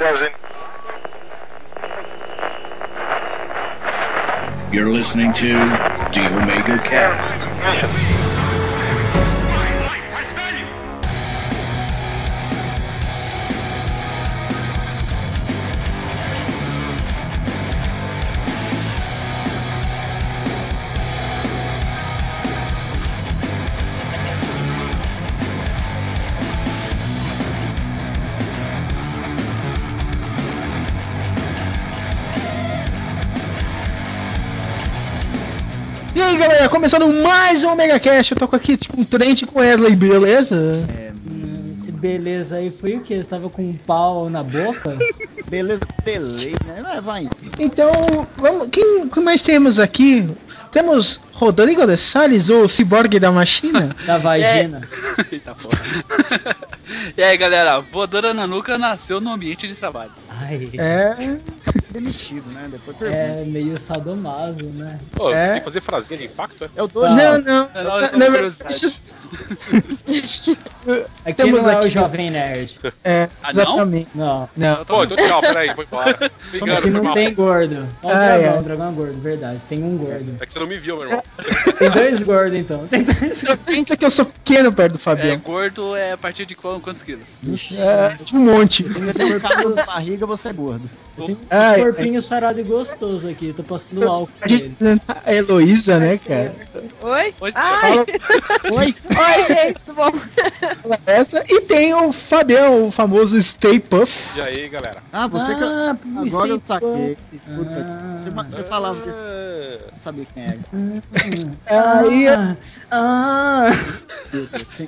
Dozen. You're listening to the Omega Cast. Começando mais um Omega Cast, eu tô aqui tipo um trente com Wesley, beleza? Hum, Esse beleza aí foi o que? Você tava com um pau na boca? Beleza, beleza, né? Vai, vai. Então, vamos, quem, quem mais temos aqui? Temos Rodrigo de Salles, o ciborgue da machina. Da vagina? Eita porra. e aí galera, voadora na nuca nasceu no ambiente de trabalho. Ai, É, Demitido, né? Depois pergunta. é meio sadomaso, né? Pô, É. tem que fazer frasinha de impacto, é? Eu dou Não. não, não, É, não, na, é verdade, Aqui Temos não é o Jovem Nerd. é, Ah, não? exatamente. Não. Não. Pô, então tchau, peraí, foi embora. Obrigado, Aqui não mal. tem gordo. Ó o Ah, dragão, é. o dragão é gordo, verdade. Tem um gordo. É que você não me viu, meu irmão. Tem dois gordos então. Tem dois Você pensa que eu sou pequeno perto do É, Fabião. gordo é a partir de quantos quilos? É, tipo um monte. Se tem um na barriga, você é gordo. Eu tenho Ai, corpinho sarado e gostoso aqui. Tô passando álcool nele. apresentar a Heloísa, né, cara? Oi? Oi, Ai, Oi? oi, gente, tudo bom? Essa. E tem o Fabião, o famoso Stay Puff. E aí, galera? Ah, você que. Ah, Agora eu Stay saquei. Puta, Ah. você, você falava desse. Ah, Não sabia quem era. Aí- Ah, ah,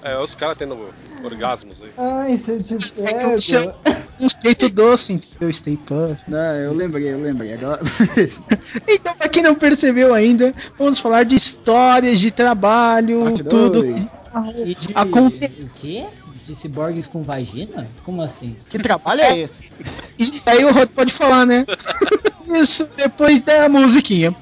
É, os caras tendo orgasmos aí. ai, se eu te É que eu um jeito doce, entendeu? Stay Puff. Não, eu lembrei, eu lembrei. Agora. Então, pra quem não percebeu ainda, vamos falar de histórias de trabalho, Parte tudo. dois. E de... Aconte- O quê? De ciborgues com vagina? Como assim? Que trabalho é esse? E aí o Rod pode falar, né? Isso depois da musiquinha.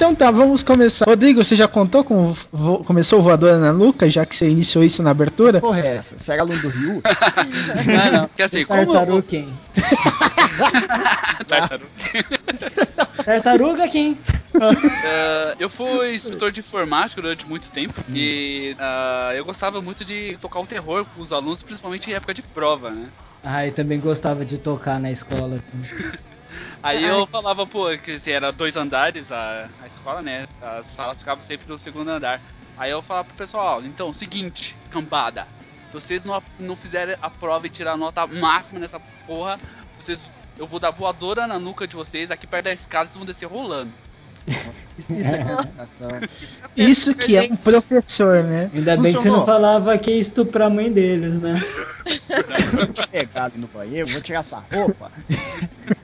Então tá, vamos começar. Rodrigo, você já contou como vo- começou o Voadora na Nuca, já que você iniciou isso na abertura? Porra, é essa? Você era aluno do Rio? Não, não, porque assim, como... Tartaruquem. Tartaruga. Tartaruga quem? Ah, eu fui instrutor de informática durante muito tempo e ah, eu gostava muito de tocar o terror com os alunos, principalmente em época de prova, né? Ah, eu também gostava de tocar na escola. Aí eu falava, pô, que era dois andares a, a escola, né? As salas ficavam sempre no segundo andar. Aí eu falava pro pessoal, ó, então, seguinte, cambada, se vocês não, não fizerem a prova e tirar a nota máxima nessa porra, vocês. Eu vou dar voadora na nuca de vocês, aqui perto da escada, vocês vão descer rolando. Isso, isso é comunicação. Isso que é um professor, né? Ainda bem que você não Funcionou. falava que ia estuprar a mãe deles, né? Vou te pegar ali no banheiro, vou tirar sua roupa.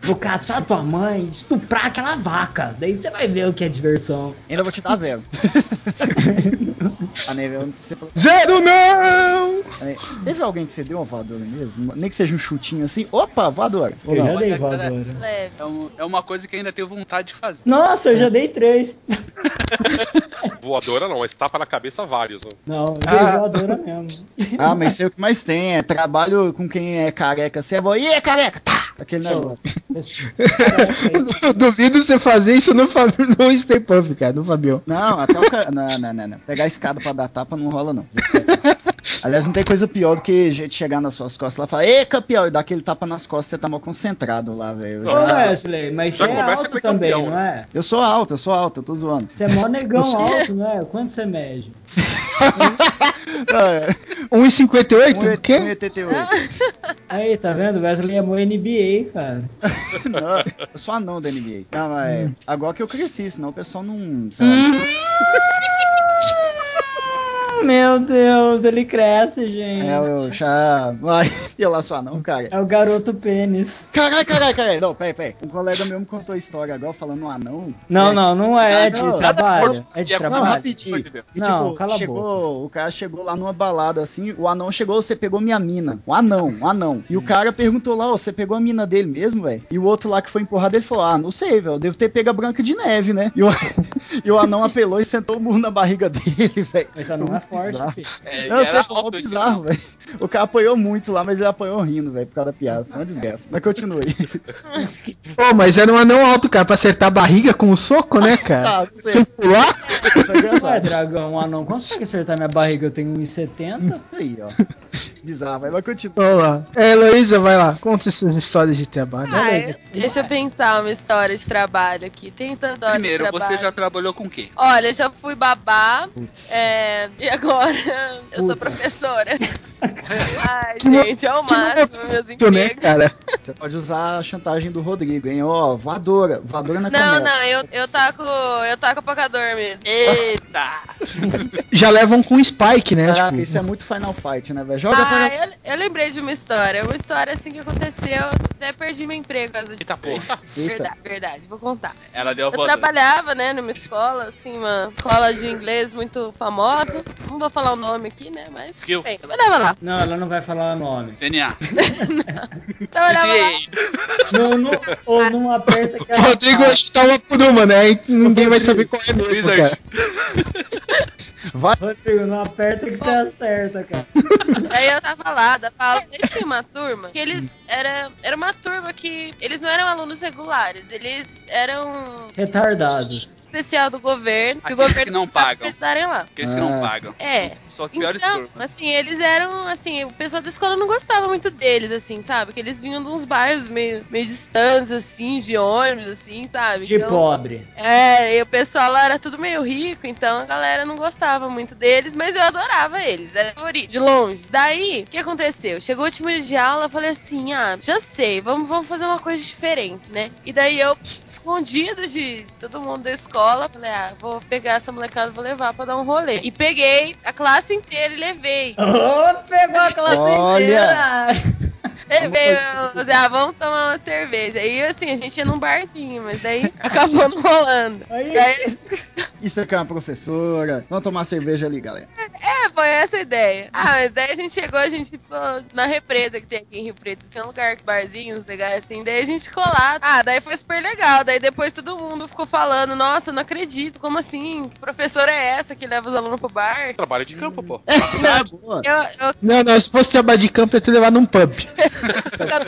Vou catar tua mãe, estuprar aquela vaca. Daí você vai ver o que é diversão. Ainda vou te dar zero. A neve, eu não sei Zero não! Teve alguém que você deu uma voadora mesmo? Nem que seja um chutinho assim. Opa, voadora. Eu já dei voadora. É, um- é uma coisa que ainda tenho vontade de fazer. Nossa, eu já dei três. Voadora não, mas tapa na cabeça vários. Não, eu dei Ah. voadora mesmo. Ah, mas sei o que mais tem. É trabalho com quem é careca. Você é bom. Ih, é careca! Tá! Aquele negócio. Eu duvido você fazer isso no, Fab... no Stay Puff, cara, no Fabião. Não, até o cara. Não, não, não, não. Pegar a escada pra dar tapa não rola, não. Aliás, não tem coisa pior do que gente chegar nas suas costas lá e falar, Ê, campeão, e dar aquele tapa nas costas, você tá mal concentrado lá, velho. Eu Ô já- Wesley, mas Já você é alto também, campeão, não é? Eu sou alto, eu sou alto, eu tô zoando. Você é mó negão alto, não é? Quanto você mede? Ah, 1,58? O quê? 1,88. Aí, tá vendo? Wesley é mó NBA, cara. Não, eu sou anão da NBA. Não, mas agora que eu cresci, senão o pessoal não. Sei lá, Meu Deus, ele cresce, gente. É, eu já. Vai. Só não, cara. É o garoto pênis. Caralho, caralho, caralho. Não, peraí, peraí. Um colega meu me contou a história agora falando um anão. Não, É, não, não é de Não, trabalho. É de Não, Não, trabalho. rapidinho. E, Não, tipo, cala a chegou, o cara chegou lá numa balada assim, o anão chegou, você pegou minha mina. Um anão, um anão. E o cara perguntou lá, ó, você pegou a mina dele mesmo, velho? E o outro lá que foi empurrado, ele falou, ah, não sei, velho, devo ter pego a Branca de Neve, né? E o, e o anão apelou e sentou o burro na barriga dele, velho. Mas não é forte, filho. É, Não, eu era sei, foi mó alto, bizarro, velho. O cara apanhou muito lá, mas ele apanhou rindo, velho, por causa da piada. Foi uma desgraça. Mas continue. Pô, mas era um anão alto, cara, pra acertar a barriga com o soco, né, cara? Ah, não sei. Pular? Isso é Ué, dragão, um anão consegue acertar minha barriga, eu tenho 1,70. Aí, ó. Bizarro, vai, mas continua. Vamos lá. É, Heloísa, vai lá. Conte suas histórias de trabalho. Ah, Beleza. eu- deixa eu pensar uma história de trabalho aqui. Tem tanta hora Primeiro, de você trabalho. já trabalhou com o quê? Olha, eu já fui babá, Putz. é, agora eu sou professora. Ai, gente, é o máximo, meus Isso, né, empregos. cara? Você pode usar a chantagem do Rodrigo, hein? Ó, voadora. Voadora na Não, não, eu, eu taco. Eu taco apacador mesmo. Eita! Já levam com Spike, né? Caraca, tipo, isso é muito Final Fight, né, velho? Joga Ah, Final eu, eu lembrei de uma história. Uma história assim que aconteceu. eu Até perdi meu emprego por causa de Eita porra. Eita. Verdade, verdade, vou contar. Ela deu a Eu voadora. trabalhava, né, numa escola, assim, uma escola de inglês muito famosa. Não vou falar o nome aqui, né, mas. Skill. Bem, eu trabalhava lá. Não, ela não vai falar o nome. DNA. Trabalhava lá. Não, não, ou não aperta que O ela Rodrigo vai chutar uma por uma, né? E ninguém vai saber qual é mesmo, Wizard. cara. Rodrigo, não aperta que você acerta, cara. Aí eu tava lá, da Paula, e tinha uma turma que eles. Era, era uma turma que. Eles não eram alunos regulares, eles eram Retardados. especial do governo. Que o Aqueles governo que não pagam. acertarem lá. Aqueles que não Ah, pagam. É. São as piores Então, turmas. assim, eles eram, assim, o pessoal da escola não gostava muito deles, assim, sabe? Que eles vinham de uns bairros meio, meio distantes, assim, de ônibus, assim, sabe? De Então, pobre. É, e o pessoal lá era tudo meio rico, então a galera não gostava muito deles, mas eu adorava eles, era favorito, de longe. Daí, o que aconteceu? Chegou o último dia de aula, eu falei assim, ah, já sei, vamos, vamos fazer uma coisa diferente, né? E daí eu, escondida de todo mundo da escola, falei, ah, vou pegar essa molecada, vou levar pra dar um rolê. E peguei a classe inteira e levei. Ô, pegou a classe Olha. inteira! Vamos eu- já vamos tomar uma cerveja. E assim, a gente ia num barzinho, mas daí acabou não rolando. Aí, Daí, Isso aqui é uma professora. Vamos tomar cerveja ali, galera. É, foi essa a ideia. Ah, mas daí a gente chegou, a gente ficou na represa que tem aqui em Rio Preto. Assim, é um lugar, barzinhos legais assim. Daí a gente ficou lá. Ah, daí foi super legal. Daí depois todo mundo ficou falando: Nossa, não acredito, como assim? Que professora é essa que leva os alunos pro bar? Trabalho de campo, pô. É, boa. Eu, eu Não, não, se fosse trabalhar de campo, ia ter levado num pub.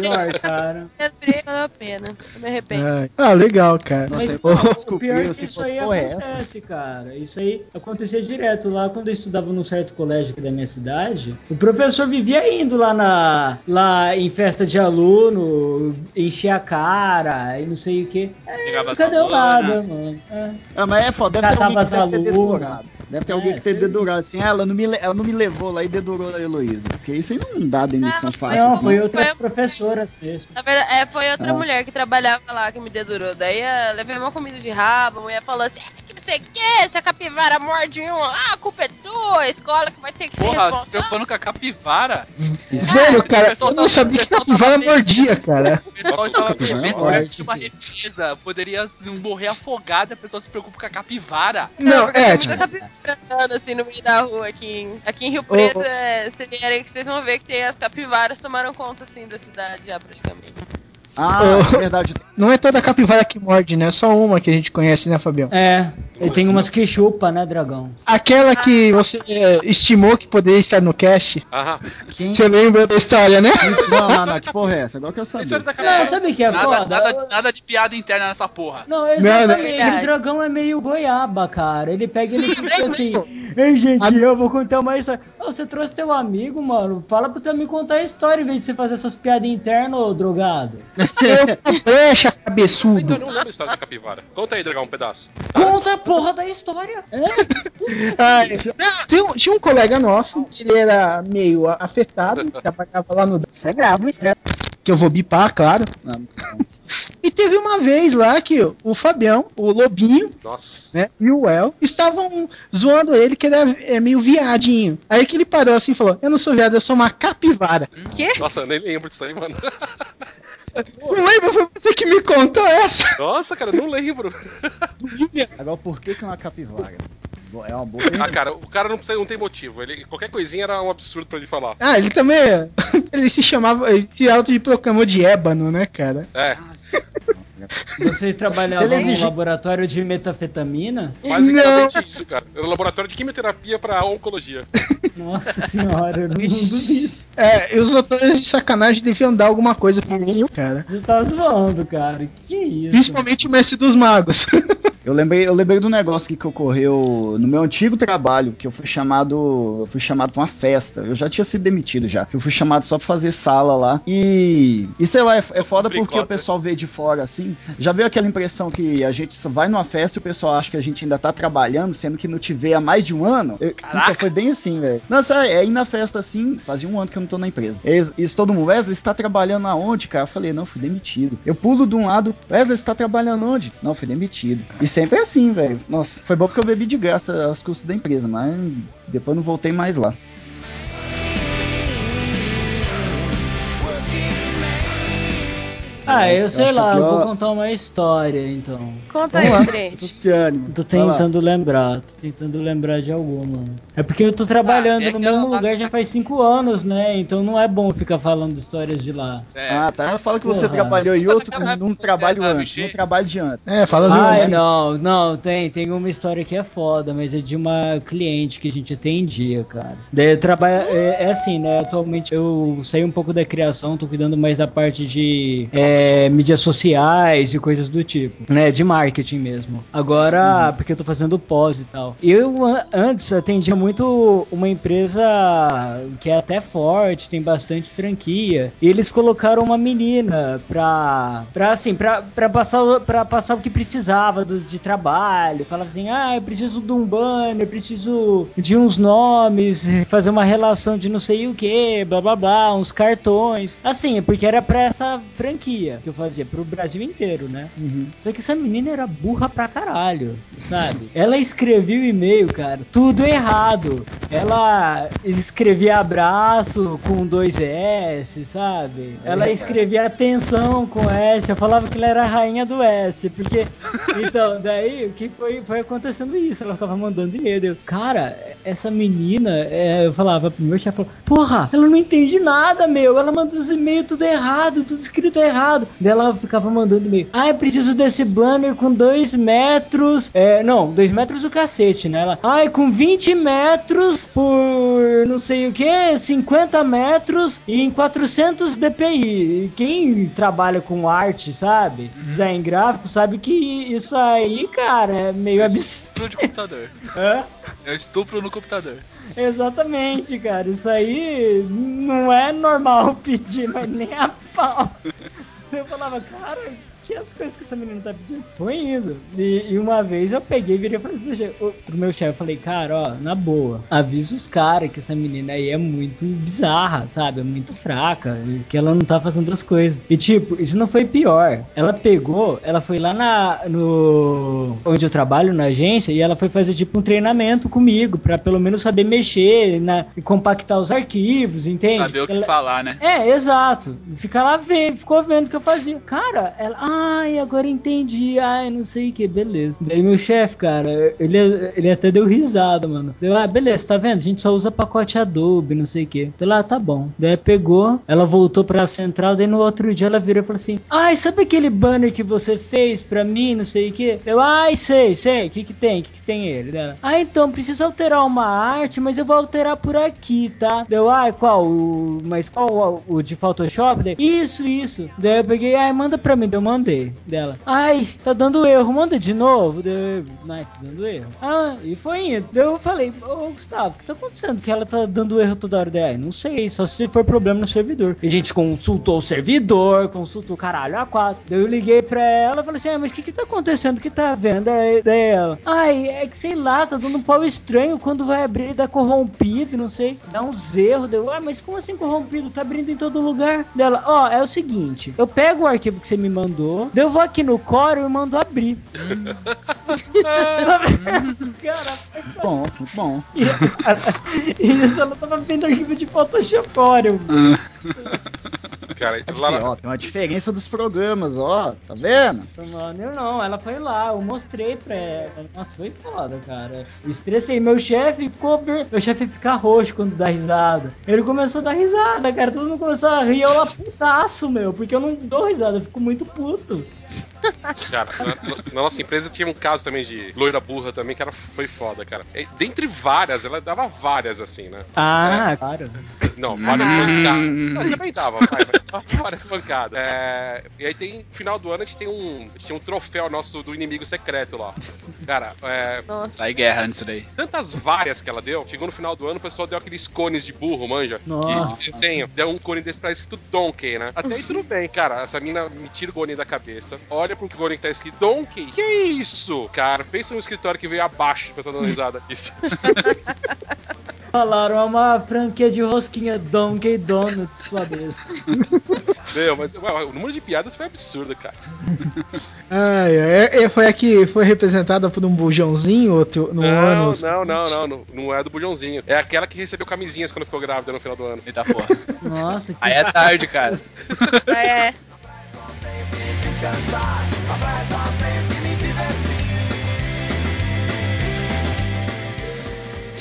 Pior, cara. lembrei, valeu a pena. Eu me arrependo. Ai. Ah, legal, cara. Nossa, Mas, pô, o pior é que se isso aí é essa. acontece, cara. Isso aí acontecia direto lá quando eu estudava num certo colégio aqui da minha cidade. O professor vivia indo lá na lá em festa de aluno, encher a cara e não sei o que. Deu bola, nada, né? mano. É. Ah, mas é foda. Deve ter que deve ter. Deve ter É, alguém que ter dedurado assim. Ah, ela não, me, ela não me levou lá e dedurou a Heloísa. Porque isso aí não dá demissão fácil. Não, assim. foi outras Foi- professoras mesmo. Na verdade, é, foi outra Ah. mulher que trabalhava lá que me dedurou. Daí eu levei uma comida de rabo, a mulher falou assim: "Ah, não sei o que, se a capivara morde um, ah, a culpa é tua, a escola que vai ter que ser Porra, se responsável. preocupando com a capivara. Isso. Velho, cara, pessoal eu não sabia que tá capivara mordia, cara. O pessoal estava vivendo uma represa. Poderia morrer afogada, a pessoa se preocupa com a capivara. Não, porque é, tipo, capivara assim no meio da rua aqui. em- Aqui em Rio Preto, é, se vierem que vocês vão ver que tem as capivaras tomaram conta assim da cidade já praticamente. Ah, Oh. é verdade. não é toda capivara que morde, né? Só uma que a gente conhece, né, Fabião? É, ele tem umas que chupa, né, dragão? Aquela que você é, estimou que poderia estar no cast. Aham. Quem... Você lembra da história, né? Não, não, não. Que porra é essa? Agora que eu sabia. daquela Não, sabe o que é Nada, foda? nada, nada de piada interna nessa porra. Não, exatamente. Verdade. o dragão é meio goiaba, cara. Ele pega e ele fica assim. Ei, gente, eu vou contar uma história. Ô, você trouxe teu amigo, mano. Fala pro teu amigo contar a história em vez de você fazer essas piadas internas, ô drogado. Eu brecha, Então cabeçudo. eu não lembro a história da capivara. Conta aí, dragão, um pedaço. Conta a porra da história. Ai, não, tem um- tinha um colega nosso que ele era meio afetado, trabalhava lá no. Isso é grave, isso é. que eu vou bipar, claro. Ah. E teve uma vez lá que o Fabião, o Lobinho, Nossa. né, e o El estavam zoando ele que ele é é meio viadinho. Aí que ele parou assim e falou: Eu não sou viado, eu sou uma capivara. Nossa, eu nem lembro disso aí, mano. Não lembra? Foi você que me contou essa. Nossa, cara, não lembro. Agora, por que que é uma capivara? É uma boa Ah, cara, o cara não, precisa, não tem motivo. Ele, qualquer coisinha era um absurdo pra ele falar. Ah, ele também. Ele se chamava. Ele se autoproclamou de ébano, né, cara? É, Vocês trabalhavam no exigir- laboratório de metafetamina? basicamente isso, cara. Era um laboratório de quimioterapia pra oncologia. Nossa senhora, eu não duvido. É, e os doutores de sacanagem deviam dar alguma coisa pra mim, cara. Você tá zoando, cara. Que isso? Principalmente o mestre dos magos. Eu lembrei, eu lembrei do negócio aqui que ocorreu no meu antigo trabalho, que eu fui chamado, eu fui chamado pra uma festa. Eu já tinha sido demitido já. Eu fui chamado só pra fazer sala lá. E, e sei lá, é, é foda porque o pessoal vê de fora assim. Já veio aquela impressão que a gente vai numa festa e o pessoal acha que a gente ainda tá trabalhando, sendo que não te vê há mais de um ano. Eu- então foi bem assim, velho. Sério, é ir na festa assim, fazia um ano que eu não tô na empresa. Eles, isso todo mundo, Wesley, você tá trabalhando aonde, cara? Eu falei, não, fui demitido. Eu pulo de um lado, Wesley, você tá trabalhando onde? Não, fui demitido. E sempre é assim, velho. Nossa, foi bom porque eu bebi de graça aos custos da empresa, mas depois não voltei mais lá. Ah, eu sei acho que lá, eu pior- vou contar uma história então. Conta Vamos aí, lá. gente. Que ânimo. Tô tentando lembrar, tô tentando lembrar de alguma. É porque eu tô trabalhando é no mesmo lugar já faz cinco anos, né? Então não é bom ficar falando histórias de lá. É. Ah, tá. Fala que você Porra. trabalhou em outro, num trabalho antes, num trabalho de antes. É, fala de Ai, não, não, tem, tem uma história que é foda, mas é de uma cliente que a gente atendia, cara. Daí eu trabalho, é, é assim, né, atualmente eu saí um pouco da criação, tô cuidando mais da parte de é, mídias sociais e coisas do tipo, né, de marketing mesmo. Agora, porque eu tô fazendo pós e tal. Eu an- antes atendia muito uma empresa que é até forte, tem bastante franquia, e eles colocaram uma menina pra, pra assim, pra, pra, passar, o- pra passar o que precisava do, de trabalho. Falava assim, ah, eu preciso de um banner, preciso de uns nomes, fazer uma relação de não sei o que, blá blá blá, uns cartões. Assim, porque era pra essa franquia que eu fazia, pro Brasil inteiro, né? Só que essa menina era burra pra caralho, sabe? Ela escrevia o e-mail, cara, tudo errado. Ela escrevia abraço com dois S, sabe? Ela escrevia atenção com S. Eu falava que ela era a rainha do S, porque. Então, daí o que foi, foi acontecendo isso? Ela ficava mandando e-mail. Eu, cara, essa menina, é, eu falava pro meu chefe, porra, ela não entende nada, meu. Ela manda os e-mails tudo errado, tudo escrito errado. Daí ela ficava mandando e-mail. Ah, eu preciso desse banner com dois metros. É, não, dois metros do cacete, né? Ela, ai, com 20 metros por não sei o que, 50 metros e em 400 dpi. Quem trabalha com arte, sabe? Design gráfico, sabe que isso aí, cara, é meio absurdo. Estupro de computador. Hã? É estupro no computador. Exatamente, cara. Isso aí não é normal pedir, mas nem a pau. Eu falava, cara, que as coisas que essa menina tá pedindo? Foi indo. E, e uma vez eu peguei e virei e falei pro meu chefe, pro meu chefe, eu falei, cara, ó, na boa, avisa os caras que essa menina aí é muito bizarra, sabe? É muito fraca, que ela não tá fazendo as coisas. E tipo, isso não foi pior. Ela pegou, ela foi lá na, no, onde eu trabalho, na agência, e ela foi fazer tipo um treinamento comigo, pra pelo menos saber mexer, na, e compactar os arquivos, entende? Saber o que Ela- falar, né? é, exato. Fica lá vendo, ficou vendo o que eu fazia. Cara, ela, ai, agora entendi, ai, não sei o que, beleza. Daí meu chefe, cara, ele, ele até deu risada, mano. Deu, ah, beleza, tá vendo? A gente só usa pacote Adobe, não sei o que. Daí lá, tá bom. Daí pegou, ela voltou pra central, daí no outro dia ela virou e falou assim: Ai, sabe aquele banner que você fez pra mim, não sei o que? Eu, ai, sei, sei, o que que tem? O que que tem ele? Dela, ah, então, preciso alterar uma arte, mas eu vou alterar por aqui, tá? Deu, ai, qual? O, mas qual o, o de Photoshop? Daí, isso, isso. Daí eu peguei, ai, manda pra mim, daí eu mandei dela. Ai, tá dando erro, manda de novo. Ai, tá dando erro. Ah, e foi indo. Eu falei, ô Gustavo, o que tá acontecendo? Que ela tá dando erro toda hora. Daí, ai, não sei, só se for problema no servidor. E a gente consultou o servidor, consultou o caralho a quatro. Daí eu liguei pra ela e falei assim, ah, mas o que que tá acontecendo? O que tá vendo? Daí ela, ai, é que sei lá, tá dando um pau estranho quando vai abrir, dá corrompido, não sei, dá uns erros. Deu, ah, mas como assim corrompido? Tá abrindo em todo lugar. Dela, ó, é o seguinte, eu pego o arquivo que você me mandou, daí eu vou aqui no Core e mando abrir. Cara, Bom, muito bom. e, e isso ela tava vendo arquivo de Photoshop Corel. Cara, Aqui, lá, ó, tem uma diferença dos programas, ó. Tá vendo? Mano, eu não, ela foi lá, eu mostrei pra ela. Nossa, foi foda, cara. Eu estressei. Meu chefe ficou. ver- Meu chefe fica roxo quando dá risada. Ele começou a dar risada, cara. Todo mundo começou a rir. Eu lá putaço, meu. Porque eu não dou risada, eu fico muito puto. cara, na, na- nossa empresa tinha um caso também de loira burra também, que era, foi foda, cara. E, dentre várias, ela dava várias assim, né? Ah, claro. Não, várias Hum. Não, também dava, vai, mas dava várias pancadas. É, e aí tem, no final do ano, a gente tem um, a gente tem um troféu nosso do inimigo secreto lá. Cara, é, Nossa. Sai guerra antes daí. tantas várias que ela deu, chegou no final do ano, o pessoal deu aqueles cones de burro, manja? Nossa. Que desenho. Deu um cone desse pra escrito Donkey, né? Até aí tudo bem, cara. Essa mina me tira o cone da cabeça, olha pro cone que tá escrito Donkey. Que isso? Cara, pensa no escritório que veio abaixo tô dando risada disso. Falaram é uma franquia de rosquinha Donkey Donuts, sua besta. Meu, mas ué, o número de piadas foi absurdo, cara. Ai, é, é, foi a que foi representada por um bujãozinho outro, no não, ano. não, não, não, não. Não é do bujãozinho. É aquela que recebeu camisinhas quando ficou grávida no final do ano. Eita porra. Nossa, que Aí é tarde, cara. É.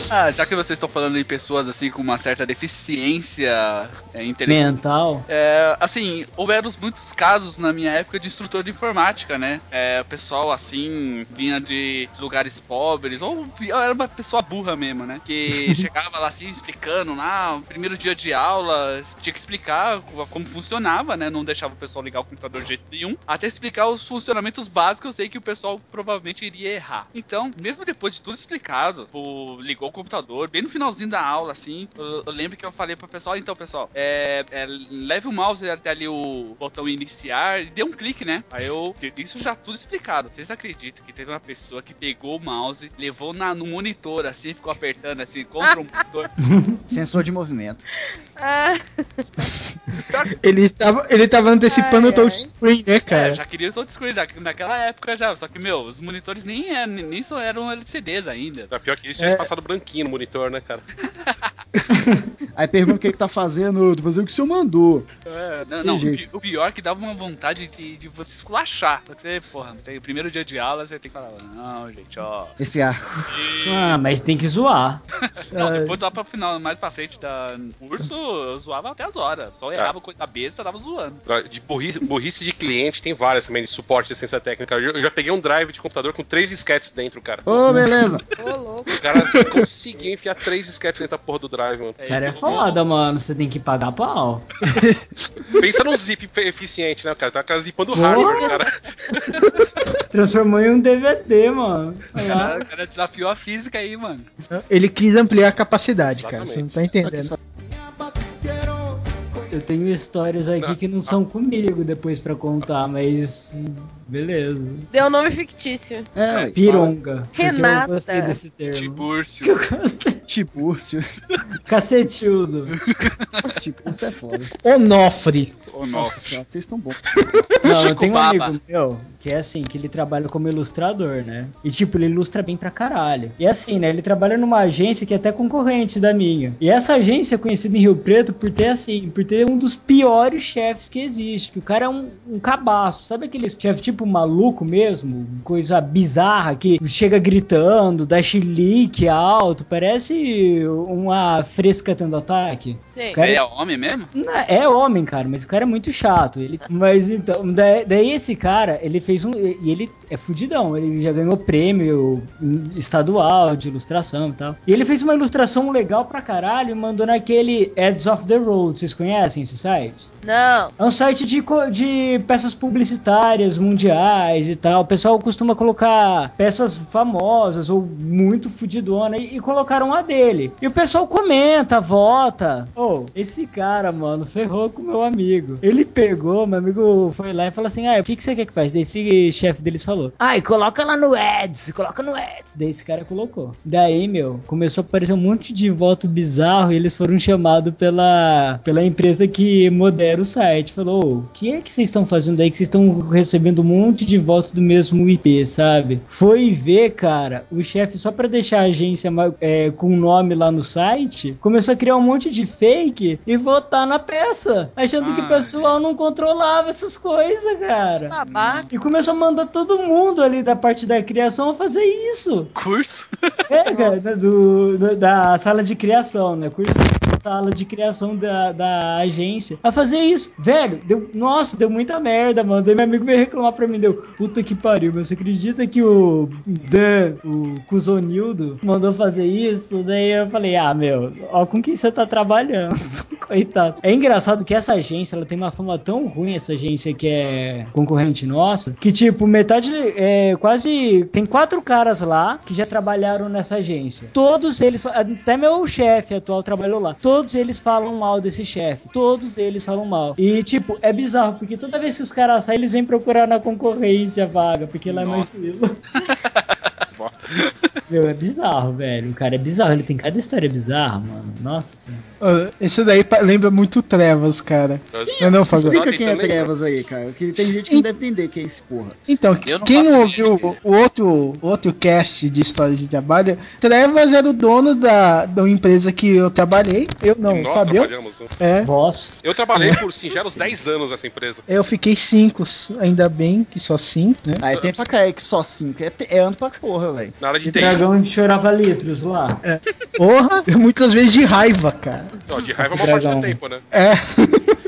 Ah, já que vocês estão falando em pessoas assim com uma certa deficiência é, intelectual. mental. É, assim, houveram muitos casos na minha época de instrutor de informática, né? É, o pessoal, assim, vinha de lugares pobres, ou era uma pessoa burra mesmo, né? Que chegava lá, assim, explicando lá, o primeiro dia de aula, tinha que explicar co- como funcionava, né? Não deixava o pessoal ligar o computador de jeito nenhum. Até explicar os funcionamentos básicos, eu sei que o pessoal provavelmente iria errar. Então, mesmo depois de tudo explicado, o, ligou computador, bem no finalzinho da aula, assim, eu, eu lembro que eu falei pro pessoal, então, pessoal, é, é, leve o mouse até ali o botão iniciar e dê um clique, né? Aí eu, isso já tudo explicado. Vocês acreditam que teve uma pessoa que pegou o mouse, levou na, no monitor, assim, ficou apertando, assim, contra o monitor. Sensor de movimento. Ah, Ele tava, ele tava antecipando Ai, o touchscreen, né, É, cara? já queria o touchscreen na, naquela época já, só que, meu, os monitores nem, é- nem só eram LCDs ainda. Tá pior que isso, É. eles passaram branquinho no monitor, né, cara? Aí pergunta o que que tá fazendo, tô fazendo o que o senhor mandou. É, não, não, o, pior é que dava uma vontade de, de você esculachar. Você, porra, tem o primeiro dia de aula, você tem que falar, não, gente, ó. Espiar. e- Ah, mas tem que zoar. Não, É. depois lá pra final, mais pra frente da curso, eu zoava até as horas. Só errava coisa besta, tava zoando. De burrice, burrice de cliente, tem várias também de suporte de ciência técnica. Eu, eu já peguei um drive de computador com três disquetes dentro, cara. Ô, beleza. ô louco. O cara conseguiu enfiar três disquetes dentro da porra do drive, mano. Cara, é foda, mano. Você tem que pagar pau. Pensa num zip eficiente, né, cara? Tá cara zipando hardware, cara. Transformou em um DVD, mano. Cara, o cara desafiou a física aí, mano. Ele quis ampliar a capacidade, cara. Exatamente. Você não tá entendendo. Eu tenho histórias aqui que não são comigo depois pra contar, mas. Beleza. Deu um nome fictício. É, ué, Pironga. Renata. Eu gostei desse termo. Tibúrcio. Eu gostei. Tibúrcio. Cacetildo. Tibúrcio é foda. Onofre. Ô, Nossa vocês estão bons. Não, eu tenho um amigo meu que é assim, que ele trabalha como ilustrador, né? E tipo, ele ilustra bem pra caralho. E assim, né? Ele trabalha numa agência que é até concorrente da minha. E essa agência é conhecida em Rio Preto por ter assim, por ter um dos piores chefes que existe. Que o cara é um, um cabaço. Sabe aquele chefe tipo maluco mesmo? Coisa bizarra que chega gritando, dá chilique alto, parece uma fresca tendo ataque. Sei. Cara, Ele é homem mesmo? Não, É homem, cara, mas o cara é muito chato. Ele... Mas então, da- daí esse cara, ele fez fez um. E ele é fudidão, ele já ganhou prêmio estadual de ilustração e tal. E ele fez uma ilustração legal pra caralho e mandou naquele Ads of the Road. Vocês conhecem esse site? Não. É um site de, de peças publicitárias mundiais e tal. O pessoal costuma colocar peças famosas ou muito fudidona e, e colocaram a dele. E o pessoal comenta, vota. Ô, esse cara, mano, ferrou com o meu amigo. Ele pegou, meu amigo foi lá e falou assim: Ah, o que, que você quer que faz? Daí esse chefe deles falou: Ai, coloca lá no Ads, coloca no Ads. Daí esse cara colocou. Daí, meu, começou a aparecer um monte de voto bizarro e eles foram chamados pela, pela empresa que modera o site. Falou: "Ô, O que é que vocês estão fazendo aí que vocês estão recebendo um monte de votos do mesmo IP, sabe? Foi ver, cara, o chefe, só pra deixar a agência é, com o nome lá no site, começou a criar um monte de fake e votar na peça, achando que o Ai. pessoal não controlava essas coisas, cara. Babaca. E começou a mandar todo mundo ali da parte da criação a fazer isso. Curso? É, cara, do, do- da sala de criação, né? Curso da sala de criação da, da agência. A fazer isso. Velho, deu, nossa, deu muita merda, mano. Daí meu amigo veio reclamar pra mim, deu, puta que pariu, meu. Você acredita que o Dan, o Cusonildo, mandou fazer isso? Daí eu falei, ah, meu, ó com quem você tá trabalhando. Coitado. É engraçado que essa agência, ela tem uma fama tão ruim, essa agência que é concorrente nossa, que tipo, metade, é, quase, tem quatro caras lá que já trabalharam nessa agência. Todos eles, até meu chefe atual trabalhou lá, todos eles falam mal desse chefe, todos eles falam mal. E tipo, é bizarro, porque toda vez que os caras saem, eles vêm procurar na concorrência vaga, porque lá é mais fila. Meu, é bizarro, velho. O cara é bizarro, ele tem cada história bizarra, mano. Nossa senhora. Esse daí lembra muito Trevas, cara. Não, não, Fagor. Explica quem é tentando Trevas aí, cara. Que tem gente que não deve entender quem é esse porra. Então, Eu não quem não ouviu de o outro, o outro cast de histórias de trabalho, Trevas era o dono da, da empresa que eu trabalhei. Eu não, Nós Fabião? trabalhamos. né? É. Voz. Eu trabalhei por singelos 10 anos nessa empresa. Eu fiquei cinco, ainda bem que só cinco, né? Aí tem pra cair que só cinco. É, é ano pra porra, velho. Na área de E TI. dragão chorava litros lá. Porra, muitas vezes de raiva, cara. De raiva é uma parte do tempo, né? É,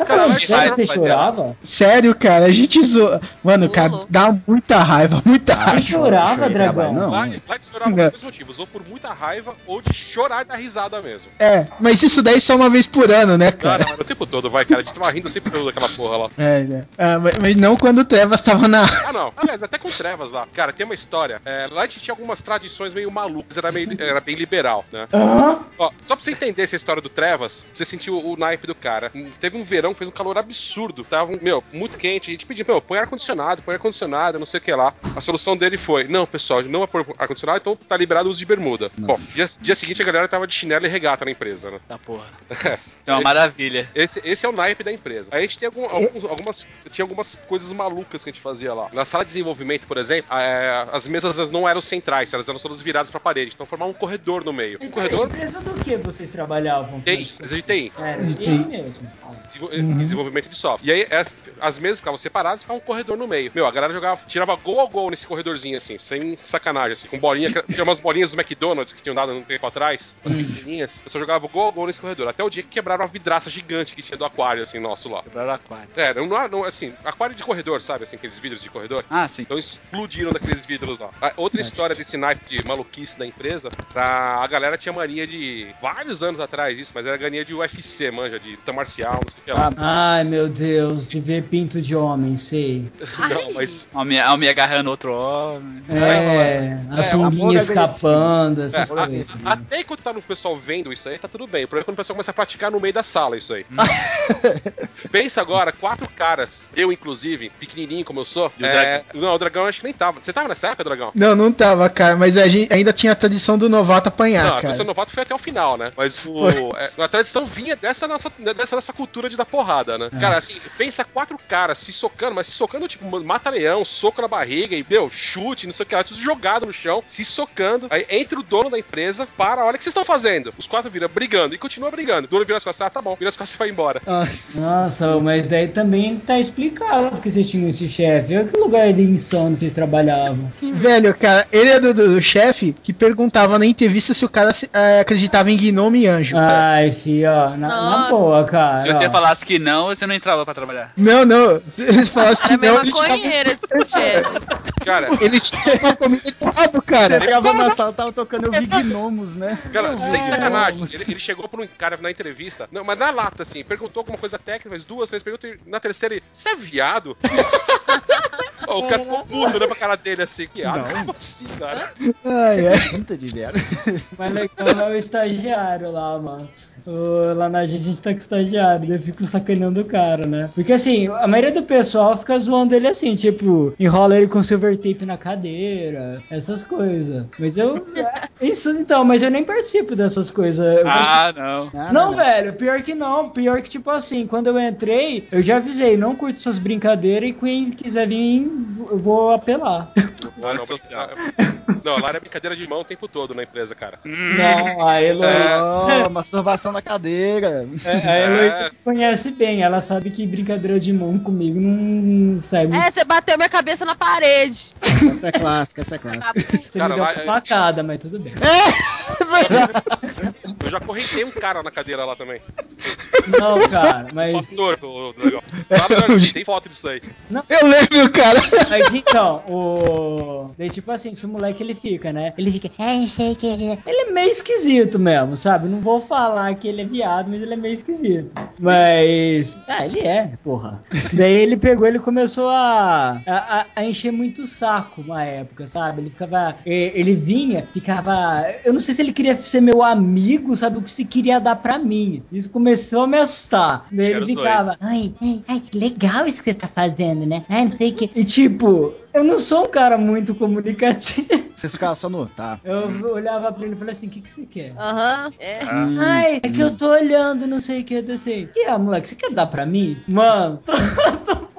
Cara, que sério raiva, você chorava? sério, cara, a gente zoa. Mano, Ô, cara, dá muita raiva, muita Você raiva. chorava, chorei, dragão? trabalho, não. Lá de chorar por dois motivos. Ou por muita raiva, ou de chorar e dar risada mesmo. É, mas isso daí só uma vez por ano, né, Não, cara? não, o tempo todo, vai, cara. A gente tava rindo sempre daquela porra lá. É, é. Ah, mas, mas não quando o Trevas tava na. Ah, não. Aliás, até com trevas lá. Cara, tem uma história. É, lá a gente tinha algumas tradições meio malucas, era, meio, era bem liberal, né? Hã? Ó, só pra você entender essa história do Trevas, pra você sentir o, naipe do cara. Teve um verão que fez um calor absurdo. Tava, um- meu, muito quente. A gente pediu, meu, põe ar-condicionado, põe ar-condicionado, não sei o que lá. A solução dele foi: não, pessoal, não é pôr ar-condicionado, então tá liberado o uso de bermuda. Nossa. Bom, dia, dia seguinte a galera tava de chinelo e regata na empresa, né? Tá porra. Isso é uma maravilha. Esse, esse é o naipe da empresa. Aí a gente tem algum- alguns- algumas, tinha algumas coisas malucas que a gente fazia lá. Na sala de desenvolvimento, por exemplo, é, as mesas elas não eram centrais, elas eram todas viradas pra parede. Então formava um corredor no meio. Um corredor Empresa do que vocês trabalhavam? TI, empresa de TI. Era De TI TI. mesmo. Ah. Uhum. Desenvolvimento de software. E aí as, as mesas ficavam separadas e ficava um corredor no meio. Meu, a galera jogava, tirava gol a gol nesse corredorzinho, assim, sem sacanagem, assim, com bolinha. Tinha umas bolinhas do McDonald's que tinham dado um tempo atrás, umas pequenininhas. Eu só jogava gol a gol nesse corredor. Até o dia que quebraram uma vidraça gigante que tinha do aquário, assim, nosso lá. Quebraram aquário. É, não, não, assim, aquário de corredor, sabe? Assim, aqueles vidros de corredor. Ah, sim. Então explodiram daqueles vidros lá. A outra história desse naipe de maluquice da empresa, a galera tinha mania de. vários anos atrás isso, mas era mania de UFC, manja, de luta marcial, não sei o que lá. Ai, meu Deus, de ver pinto de homem, sei. Não, mas. Homem, homem agarrando outro homem. É, a é, sunguinha amor escapando, É, essas a- coisas. até enquanto tá no pessoal vendo isso aí, tá tudo bem. O problema é quando o pessoal começa a praticar no meio da sala isso aí. Pensa agora, quatro caras, eu inclusive, pequenininho como eu sou. O é, não, o dragão acho que nem tava. Você tava nessa época, dragão? Não, não tava, cara, mas a gente ainda tinha a tradição do novato apanhar, não, a cara. pessoa novato foi até o final, né? Mas o, é, a tradição vinha dessa nossa, dessa nossa cultura de dar porrada, né? Cara, assim, pensa quatro caras se socando, mas se socando, tipo, mata-leão, soco na barriga e, meu, chute, não sei o que lá, tudo jogado no chão, se socando. Aí entra o dono da empresa, para, olha o que vocês estão fazendo. Os quatro viram brigando e continua brigando. O dono vira as costas, ah, tá bom, vira as costas e vai embora. Ah, Nossa, mas daí também tá explicado porque vocês tinham esse chefe. Aquilo lugar de insano vocês trabalhavam? Velho, cara, ele é do, do- do chefe que perguntava na entrevista se o cara se- eh, acreditava em gnome e anjo. Ai, ó, na, na boa, cara. Se você ó. falasse que não, você não entrava pra trabalhar. Não, não. Se eles falassem que não, eles estavam- esse chefe. Cara, eles tinham comida de rabo, Você cara. entrava na sala, tava tocando Eu Vi Gnomos, né? Cara, sem É. sacanagem, ele, ele chegou pra um cara na entrevista, não, mas na lata, assim, perguntou alguma coisa técnica, fez duas, três perguntas, e na terceira ele, você é viado? Ó, o cara ficou puto, olhando pra cara dele assim, que ah, como assim, cara? Ai, ai. Pinta de merda. Mas legal é o estagiário lá, mano. Lá na gente a gente tá com estagiário, daí eu fico sacaneando o cara, né? Porque assim, a maioria do pessoal fica zoando ele assim, tipo, enrola ele com silver tape na cadeira, essas coisas. Mas eu. Isso então, mas eu nem participo dessas coisas. Eu Ah, não. Ah, não, velho, pior que não. Pior que, tipo assim, quando eu entrei, eu já avisei, não curto essas brincadeiras e quem quiser vir, eu vou apelar. Não, social. não, lá era brincadeira de mão o tempo todo na empresa, cara. Não, a Heloísa. Oh, masturbação na cadeira. A Heloísa me conhece bem, ela sabe que brincadeira de mão comigo não sai muito. É, você bateu minha cabeça na parede. Essa é clássica, essa é clássica. Você cara, me deu lá- uma facada, mas tudo bem. Eu já correntei um cara na cadeira lá também. Não, cara, mas, Pastor, do, do legal. Tem foto disso aí. Eu lembro, cara. mas então, o. Daí, tipo assim, se o moleque ele fica, né? Ele fica, é, não o que. Ele é meio esquisito mesmo, sabe? Não vou falar que ele é viado, mas ele é meio esquisito. Mas. Ah, ele é, porra. Daí ele pegou, ele começou a, a, a- a encher muito o saco uma época, sabe? Ele ficava. Ele vinha, ficava. Eu não sei se ele queria ser meu amigo, sabe? O que se queria dar pra mim. Isso começou a me assustar. Ele ficava. Ai, ai, ai, que legal isso que você tá fazendo, né? Ai, não sei o que. E tipo, eu não sou um cara muito comunicativo. Vocês ficavam só no. Tá. Eu olhava pra ele e falei assim: o que, que você quer? Aham, é. Hum, Ai, é que eu tô olhando, não sei o que, eu tô assim. Que é, moleque, você quer dar pra mim? Mano,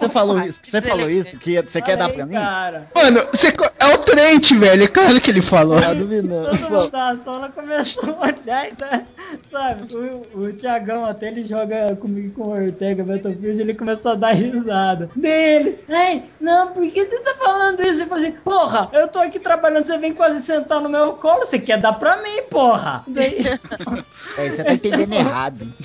Você falou isso? Você falou isso? Que você quer dar pra mim? Cara. Mano, você é o Trent, velho. É claro que ele falou. Tá duvidando. Todo mundo da sala começou a olhar e tá, sabe? O, o Thiagão até ele joga comigo com o Ortega Battlefield, ele começou a dar risada. Dele, ai, não, por que você tá falando isso? Eu falei assim, porra, eu tô aqui trabalhando, você vem quase sentar no meu colo, você quer dar pra mim, porra. Daí é, você tá entendendo errado.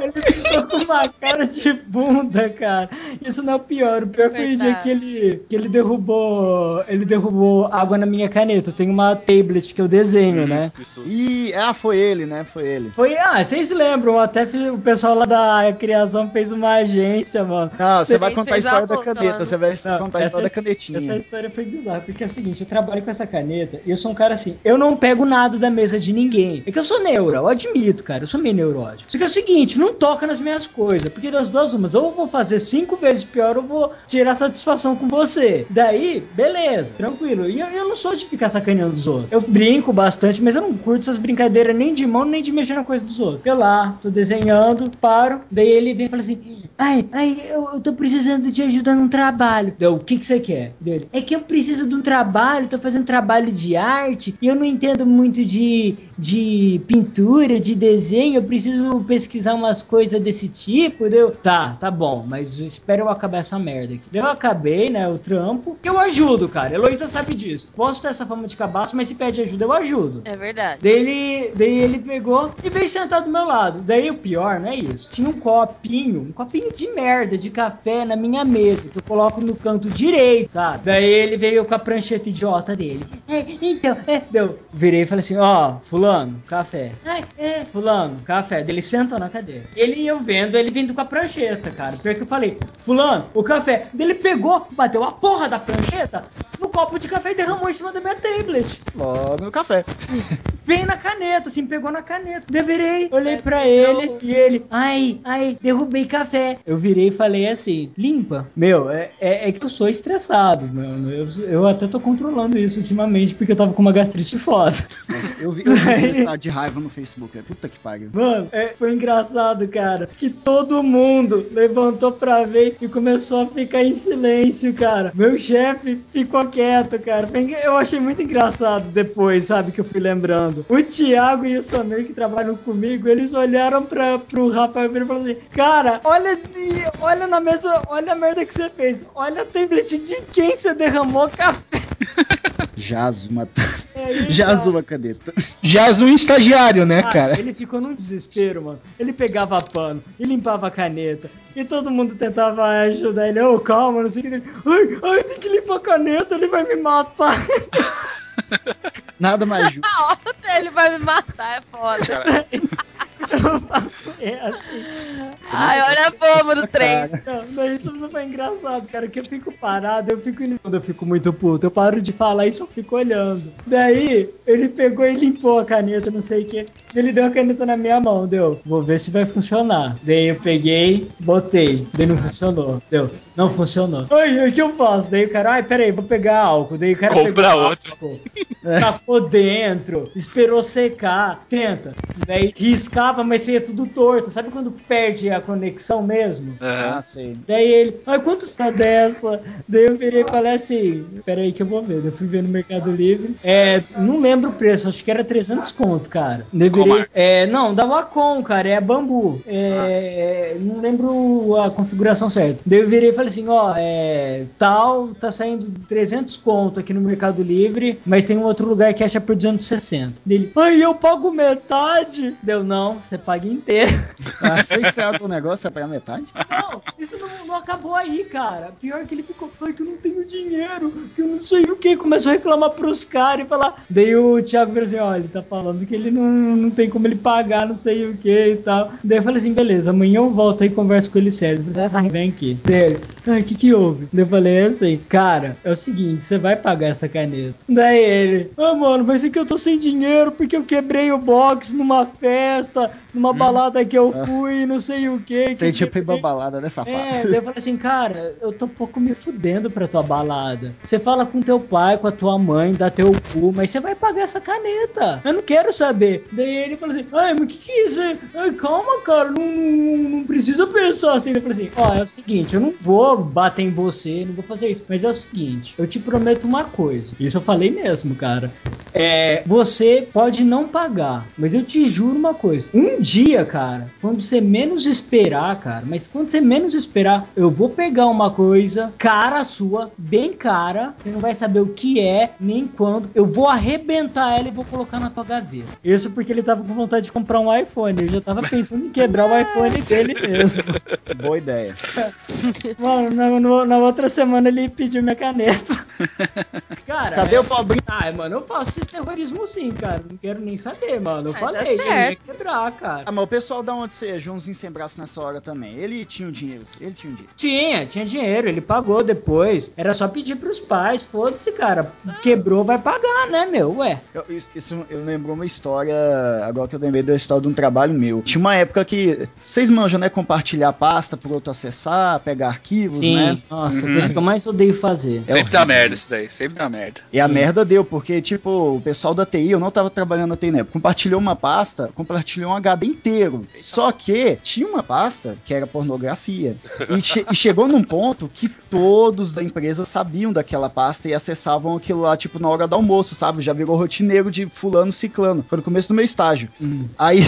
ele ficou com uma cara de bunda, cara. Isso não é o pior, o pior foi o dia que ele, que ele derrubou, ele derrubou água na minha caneta. Eu tenho uma tablet que eu desenho, né? Isso. Ih, ah, foi ele, né? Foi ele. Foi, ah, vocês lembram, até fiz- o pessoal lá da criação fez uma agência, mano. Não, você vai contar a história da caneta. Você vai contar a essa história da his- canetinha. Essa história foi bizarra, porque é o seguinte, eu trabalho com essa caneta e eu sou um cara assim, eu não pego nada da mesa de ninguém. É que eu sou neuro, eu admito, cara, eu sou meio neurótico. Só que é o seguinte, não toca nas minhas coisas, porque das duas umas, ou eu vou fazer cinco vezes pior, ou vou tirar satisfação com você. Daí, beleza, tranquilo. E eu, eu não sou de ficar sacaneando os outros. Eu brinco bastante, mas eu não curto essas brincadeiras nem de mão, nem de mexer na coisa dos outros. Eu lá, tô desenhando, paro, daí ele vem e fala assim, ai, ai, eu, eu tô precisando de ajuda num trabalho. Deu, o que que você quer? Dele, é que eu preciso de um trabalho, tô fazendo trabalho de arte, e eu não entendo muito de, de pintura, de desenho, eu preciso pesquisar umas coisas desse tipo, deu? Tá, tá bom, mas espera eu acabar essa merda aqui. Eu acabei, né, o trampo, eu ajudo, cara, Heloísa sabe disso. Posso ter essa fama de cabaço, mas se pede ajuda, eu ajudo. É verdade. Daí ele, daí ele pegou e veio sentar do meu lado. Daí o pior, não é isso. Tinha um copinho, um copinho de merda de café na minha mesa, que eu coloco no canto direito, sabe? Daí ele veio com a prancheta idiota dele. É, então, é. Deu. Virei e falei assim: ó, Fulano, café. Ai, é, Fulano, café. Daí ele sentou na cadeira. Ele eu vendo, ele vindo com a prancheta, cara. Pior que eu falei: Fulano, o café. Daí ele pegou, bateu a porra da prancheta no copo de café e derramou em cima da minha tablet. Logo no café. Bem na caneta, assim, pegou na caneta. Deverei. Olhei É, pra ele e ele, ai, ai, derrubei café. Eu virei e falei assim, limpa. Meu, é, é, é que eu sou estressado, mano. Eu, eu até tô controlando isso ultimamente porque eu tava com uma gastrite foda. Nossa, eu vi, eu vi esse estado de raiva no Facebook. velho. Puta que pariu. Mano, é, foi engraçado, cara, que todo mundo levantou pra ver e começou a ficar em silêncio, cara. Meu chefe ficou quieto, cara. Eu achei muito engraçado depois, sabe, que eu fui lembrando. O Thiago e o Samir que trabalham comigo, eles olharam pra, pro Rafael e falaram assim: Cara, olha, olha na mesa, olha a merda que você fez. Olha a tablet de quem você derramou café. Jaz uma, Aí, Jaz uma caneta. Já um estagiário, né, Ah, cara? Ele ficou num desespero, mano. Ele pegava pano e limpava a caneta. E todo mundo tentava ajudar ele. Ô, calma, não sei o que. Ele, ai, ai, tem que limpar a caneta, ele vai me matar. Nada mais justo. Ele vai me matar, é foda. É assim. Ai, olha a bomba do trem. Não, não, isso não foi engraçado, cara. Que eu fico parado, eu fico. Quando eu fico muito puto, eu paro de falar e só fico olhando. Daí, ele pegou e limpou a caneta, não sei o que. Ele deu a caneta na minha mão, deu. Vou ver se vai funcionar. Daí eu peguei, botei. Daí não funcionou. Deu. Não funcionou. Ai, o que eu faço? Daí o cara, ai, peraí, vou pegar álcool. Daí o cara Compra outro. álcool, Tacou dentro, esperou secar, tenta. Daí riscava, mas ia tudo torto. Sabe quando perde a conexão mesmo? Aham. Ah, sei. Daí ele, ai, quanto está dessa? Daí eu virei e falei assim, peraí que eu vou ver. Daí Eu fui ver no Mercado Livre. É, não lembro o preço, acho que era 300 conto, cara. Virei, marca? é, não, da Wacom, cara, é bambu. É, não lembro a configuração certa. Daí eu virei e falei assim, ó, é, tal, tá saindo 300 conto aqui no Mercado Livre, mas tem um outro lugar que acha por 260. Dele, ai, eu pago metade? Deu, não, você paga inteiro. Ah, você estragou o negócio, você vai pagar metade? Não, isso não, não acabou aí, cara. Pior que ele ficou, ai, que eu não tenho dinheiro, que eu não sei o que. Começou a reclamar pros caras e falar. Daí o Thiago falou assim: ó, ele tá falando que ele não, não tem como ele pagar, não sei o que e tal. Daí eu falei assim: beleza, amanhã eu volto aí e converso com ele sério. Ele assim, vem aqui. Dele, ai, o que que houve? Daí eu falei: é assim, cara, é o seguinte, você vai pagar essa caneta. Daí ele, ah, mano, mas é que eu tô sem dinheiro porque eu quebrei o box numa festa, numa balada que eu fui, não sei o que. Tem tipo ir pra balada, né, safado? É, daí eu falei assim, cara, eu tô um pouco me fudendo pra tua balada. Você fala com teu pai, com a tua mãe, dá teu cu, mas você vai pagar essa caneta. Eu não quero saber. Daí ele falou assim, ai, mas o que que é isso? Ai, calma, cara, não, não, não precisa pensar assim. Eu falei assim, ó, é o seguinte, eu não vou bater em você, não vou fazer isso. Mas é o seguinte, eu te prometo uma coisa. Isso eu falei mesmo, cara. É, você pode não pagar, mas eu te juro uma coisa. Um dia, cara, quando você menos esperar, cara, mas quando você menos esperar, eu vou pegar uma coisa cara sua, bem cara, você não vai saber o que é, nem quando. Eu vou arrebentar ela e vou colocar na tua gaveta. Isso porque ele tava com vontade de comprar um iPhone. Eu já tava pensando em quebrar o iPhone dele mesmo. Boa ideia. Mano, na, no- na outra semana ele pediu minha caneta. Cara, Cadê é- o pobrinho? Ai, mano, eu faço esses terrorismo sim, cara. Não quero nem saber, mano. Eu Mas falei, tá ele ia quebrar, cara. Ah, mas o pessoal da onde você, Joãozinho sem braço nessa hora também. Ele tinha um dinheiro, ele tinha um dinheiro. Tinha, tinha dinheiro, ele pagou depois. Era só pedir pros pais, foda-se, cara. Quebrou, vai pagar, né, meu? Ué. Eu, isso, isso eu lembrou uma história, agora que eu lembrei da história de um trabalho meu. Tinha uma época que, vocês manjam, né, compartilhar pasta pro outro acessar, pegar arquivos, Sim, né? nossa, Uhum. a coisa que eu mais odeio fazer. É Sempre dá merda isso daí, sempre dá merda. E a Sim. merda deu, porque, tipo, o pessoal da TI, eu não tava trabalhando na TI na época, compartilhou uma pasta, compartilhou um HD inteiro. Só que tinha uma pasta que era pornografia. E, che- e chegou num ponto que todos da empresa sabiam daquela pasta e acessavam aquilo lá, tipo, na hora do almoço, sabe? Já virou rotineiro de fulano ciclano. Foi no começo do meu estágio. Hum. Aí,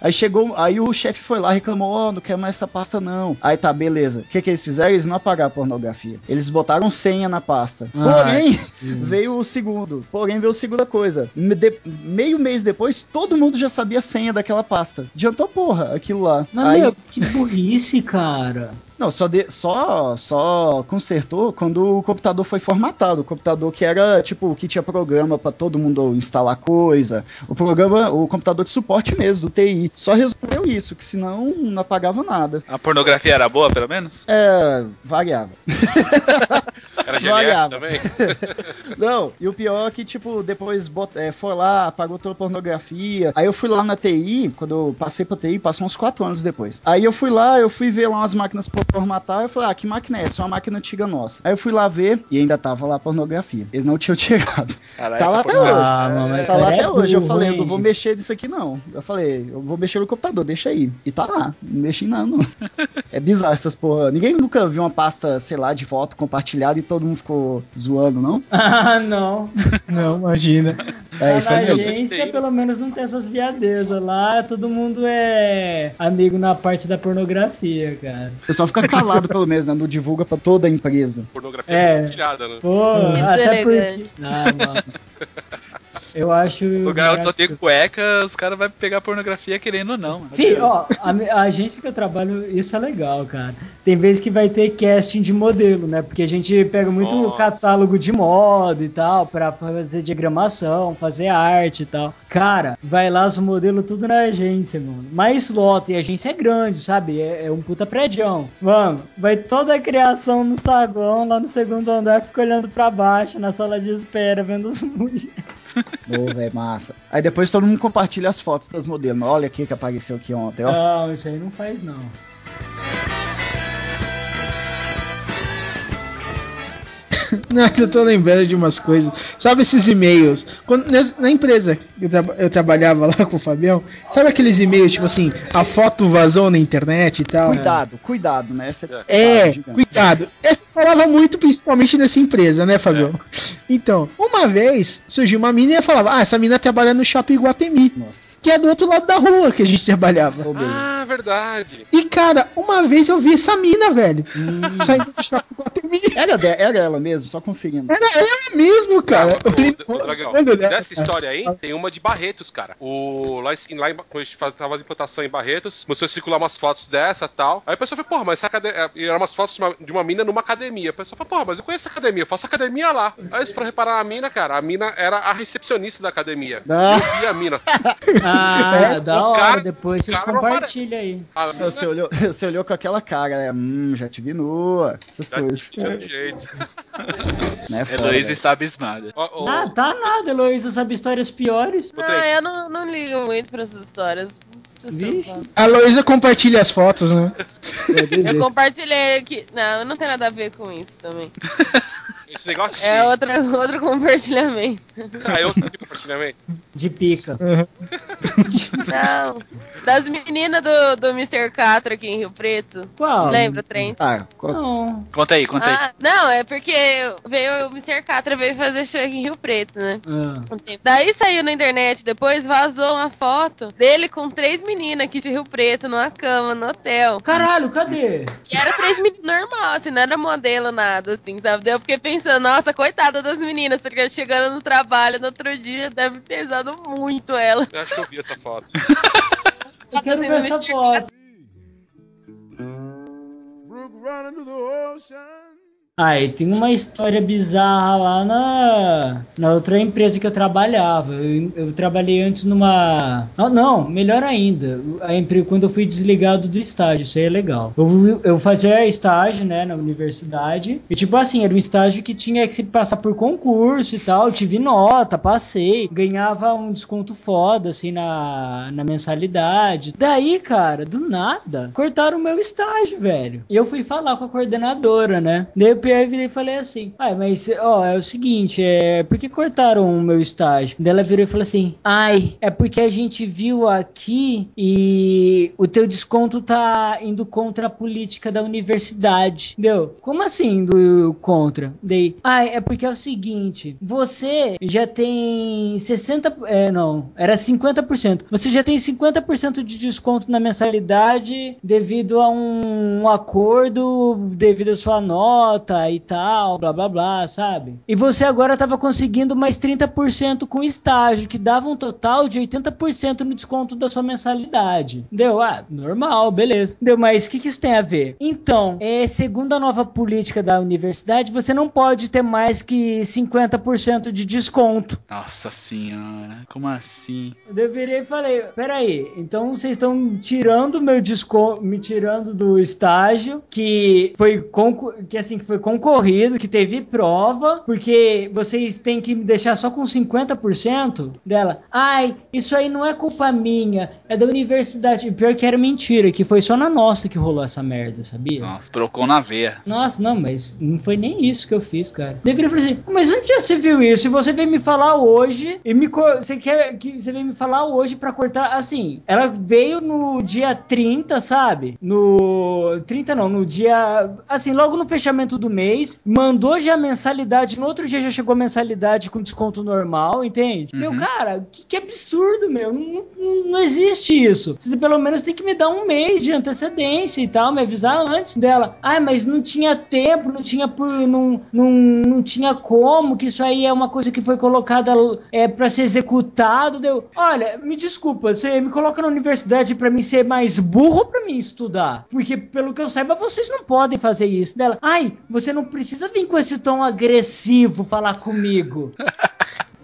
aí chegou, aí o chefe foi lá e reclamou, ó, não quero mais essa pasta não. Aí tá, beleza. O que que eles fizeram? Eles não apagaram a pornografia. Eles botaram senha na pasta. Porém, veio o segundo. Porém, veio a segunda coisa. Me- de- meio mês depois, todo mundo já sabia a senha daquela pasta. Adiantou porra, aquilo lá. Mas, aí, meu, que burrice, cara. Não, só, de- só, só consertou quando o computador foi formatado. O computador que era, tipo, que tinha programa pra todo mundo instalar coisa. O programa, o computador de suporte mesmo, do TI. Só resolveu isso, que senão não apagava nada. A pornografia era boa, pelo menos? É, variava. Era Variava. também? Não, e o pior é que, tipo, depois bot- é, foi lá, apagou toda a pornografia. Aí eu fui lá na TI, quando eu passei pra TI, passou uns 4 anos depois. Aí eu fui lá, eu fui ver lá umas máquinas formatar, eu falei, ah, que máquina é essa? É uma máquina antiga nossa. Aí eu fui lá ver e ainda tava lá a pornografia. Eles não tinham tirado. Caralho, Tá lá até hoje. Ah, mamãe, Tá lá é até hoje. Eu burro, falei, eu hein? não vou mexer disso aqui não. Eu falei, eu vou mexer no computador, deixa aí. E tá lá, não mexi não. não. É bizarro essas porra. Ninguém nunca viu uma pasta, sei lá, de foto compartilhada e todo mundo ficou zoando, não? Ah, não. Não, imagina. É isso na aí. agência, pelo menos, não tem essas viadezas. Lá, todo mundo é amigo na parte da pornografia, cara. O pessoal fica calado, pelo menos, né? Não divulga pra toda a empresa. Pornografia É. compartilhada, né? Pô, Muito até porque... elegante. Ah, mano. Eu acho... O lugar onde só tem cueca, os caras vão pegar pornografia querendo ou não. Fih, ó, a, a agência que eu trabalho, isso é legal, cara. Tem vezes que vai ter casting de modelo, né? Porque a gente pega muito Nossa. catálogo de moda e tal, pra fazer diagramação, fazer arte e tal. Cara, vai lá os modelos tudo na agência, mano. Mais lota, e a agência é grande, sabe? É, é um puta prédião. Mano, vai toda a criação no saguão, lá no segundo andar, fica olhando pra baixo, na sala de espera, vendo os mulheres. Ô, velho, massa. Aí depois todo mundo compartilha as fotos das modelos. Olha aqui que apareceu aqui ontem, ó. Não, isso aí não faz, não. Não, eu tô lembrando de umas coisas. Sabe esses e-mails? Quando, na empresa que eu, traba- eu trabalhava lá com o Fabião, sabe aqueles e-mails, tipo assim, a foto vazou na internet e tal? Cuidado, cuidado, né? É, gigante. cuidado. Eu falava muito, principalmente nessa empresa, né, Fabião? Então, uma vez surgiu uma mina e falava: Ah, essa mina trabalha no shopping Guatemi, Nossa. que é do outro lado da rua que a gente trabalhava. Ah, verdade. E, cara, uma vez eu vi essa mina, velho, saindo do shopping Guatemi. Era, de- era ela mesmo, só conferindo. Era ela mesmo, cara. Eu Olha dela. Dessa história aí, tem uma de Barretos, cara. O, lá, em, lá em, quando a gente faz, tava fazendo implantação em Barretos, começou a circular umas fotos dessa e tal. Aí a pessoa falou, porra, mas essa academia. Eram umas fotos de uma, de uma mina numa academia. A pessoa falou, porra, mas eu conheço a academia, eu faço academia lá. Aí eles foram reparar a mina, cara. A mina era a recepcionista da academia. Ah. Eu vi a mina. Ah, da o hora. cara- Depois vocês compartilham aí. Mina Você olhou, você olhou com aquela cara, né? Hum, já te vi nua. Essas já coisas. tinha jeito. Foda, Heloísa está abismada. Ó, Ah, tá nada, Heloísa sabe histórias piores. Não, eu não, não ligo muito pra essas histórias. A Luísa compartilha as fotos, né? É, Eu compartilhei aqui. Não, não tem nada a ver com isso também. Esse negócio de. É outra, outro compartilhamento. Ah, é outro tipo de compartilhamento. De pica. Não. Das meninas do, do Mr. Catra aqui em Rio Preto. Qual? Lembra, trem? Ah, co- Não. Conta aí, conta aí. Ah, não, é porque veio o Mr. Catra veio fazer show aqui em Rio Preto, né? Ah. Um. Daí saiu na internet, depois vazou uma foto dele com três meninas aqui de Rio Preto, numa cama, no hotel. Caralho, cadê? E era três meninas normal, assim, não era modelo, nada, assim, sabe? Eu fiquei pensando, nossa, coitada das meninas, porque chegando no trabalho no outro dia, deve ter pesado muito ela. Eu acho que eu vi essa foto. Eu quero ver essa foto. Ah, e tem uma história bizarra lá na, na outra empresa que eu trabalhava. Eu, eu trabalhei antes numa. Não, não, melhor ainda. A empresa, quando eu fui desligado do estágio, isso aí é legal. Eu, eu fazia estágio, né, na universidade. E tipo assim, era um estágio que tinha que se passar por concurso e tal. Tive nota, passei, ganhava um desconto foda, assim, na, na mensalidade. Daí, cara, do nada, cortaram o meu estágio, velho. E eu fui falar com a coordenadora, né? Daí eu virei e falei assim: Ai, mas ó, é o seguinte, é. Por que cortaram o meu estágio? Daí ela virou e falou assim: Ai, é porque a gente viu aqui e o teu desconto tá indo contra a política da universidade. Deu? Como assim indo contra? Daí, ai, é porque é o seguinte: você já tem 60. É, não, era 50%. Você já tem 50% de desconto na mensalidade devido a um acordo, devido à sua nota e tal, blá blá blá, sabe? E você agora tava conseguindo mais 30% com estágio, que dava um total de 80% no desconto da sua mensalidade. Deu? Ah, normal, beleza. Deu, mas o que, que isso tem a ver? Então, é, segundo a nova política da universidade, você não pode ter mais que 50% de desconto. Nossa senhora, como assim? Eu virei e falei, peraí, então vocês estão tirando meu desconto, me tirando do estágio, que foi que assim, que foi concorrido, que teve prova, porque vocês têm que me deixar só com 50% dela. Ai, isso aí não é culpa minha, é da universidade. E pior que era mentira, que foi só na nossa que rolou essa merda, sabia? Nossa, trocou na veia. Nossa, não, mas não foi nem isso que eu fiz, cara. Deveria falar assim, mas onde já se viu isso? E você veio me falar hoje e me você quer que você veio me falar hoje pra cortar assim. Ela veio no dia 30, sabe? No 30 não, no dia assim, logo no fechamento do mês, mandou já a mensalidade, no outro dia já chegou a mensalidade com desconto normal, entende? Uhum. Meu, cara, que, que absurdo, meu. Não, não, não existe isso. Você pelo menos tem que me dar um mês de antecedência e tal, me avisar antes dela. Ai, mas não tinha tempo, não tinha por. Não, não, não tinha como, que isso aí é uma coisa que foi colocada é, para ser executado. Deu. Olha, me desculpa, você me coloca na universidade pra mim ser mais burro pra mim estudar? Porque, pelo que eu saiba, vocês não podem fazer isso. Dela, ai, você não precisa vir com esse tom agressivo falar comigo.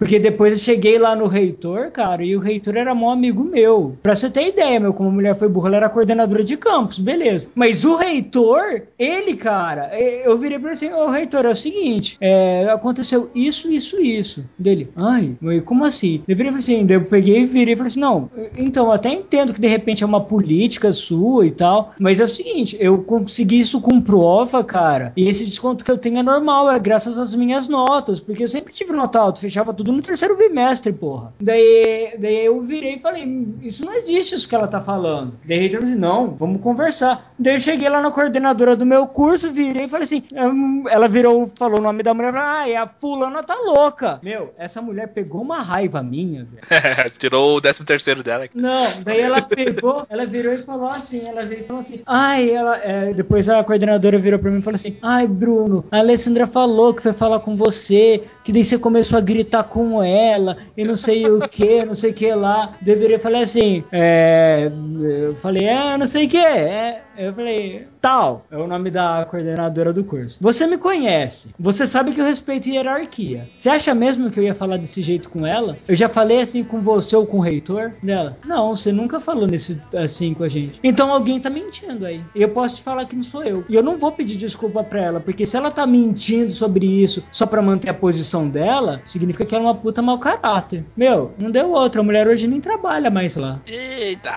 Porque depois eu cheguei lá no reitor, cara, e o reitor era mó amigo meu. Pra você ter ideia, meu, como a mulher foi burra, ela era coordenadora de campus, beleza. Mas o reitor, ele, cara, eu virei pra ele assim, ô reitor, é o seguinte, é, aconteceu isso, isso, isso. Dele, ai, como assim? Eu virei assim, eu peguei e virei e falei assim, não, então, até entendo que de repente é uma política sua e tal, mas é o seguinte, eu consegui isso com prova, cara, e esse desconto que eu tenho é normal, é graças às minhas notas, porque eu sempre tive nota alta, fechava tudo no terceiro bimestre, porra. Daí, daí eu virei e falei, isso não existe isso que ela tá falando. Daí reitor disse, não, vamos conversar. Daí eu cheguei lá na coordenadora do meu curso, virei e falei assim, hum, ela virou, falou o nome da mulher, ah, e a fulana tá louca. Meu, essa mulher pegou uma raiva minha, velho. Tirou o 13 terceiro dela. Não, daí ela pegou, ela virou e falou assim, ela veio e falou assim, ai, ela, é, depois a coordenadora virou pra mim e falou assim, ai, Bruno, a Alessandra falou que foi falar com você, que daí você começou a gritar com ela, e não sei o que, não sei o que lá. Deveria falar assim, é, eu falei, é, não sei o que, é, eu falei, tal, é o nome da coordenadora do curso. Você me conhece, você sabe que eu respeito hierarquia. Você acha mesmo que eu ia falar desse jeito com ela? Eu já falei assim com você ou com o reitor dela? Não, você nunca falou nesse assim com a gente. Então alguém tá mentindo aí. Eu posso te falar que não sou eu. E eu não vou pedir desculpa pra ela, porque se ela tá mentindo sobre isso só pra manter a posição dela, significa que ela é uma puta mau caráter. Meu, não deu outra. A mulher hoje nem trabalha mais lá. Eita!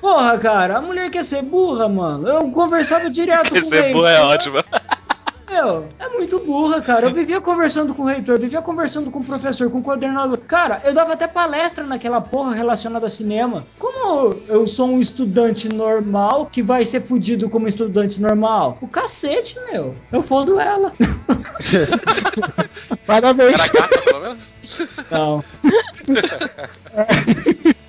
Porra, cara, a mulher quer ser burra, mano. Eu conversava direto com o Esse boa é reitor. Meu, é muito burra, cara. Eu vivia conversando com o reitor, vivia conversando com o professor, com o coordenador. Cara, eu dava até palestra naquela porra relacionada a cinema. Como eu sou um estudante normal que vai ser fudido como estudante normal? O cacete, meu. Eu fodo ela. Parabéns. Era gata, pelo menos? Não.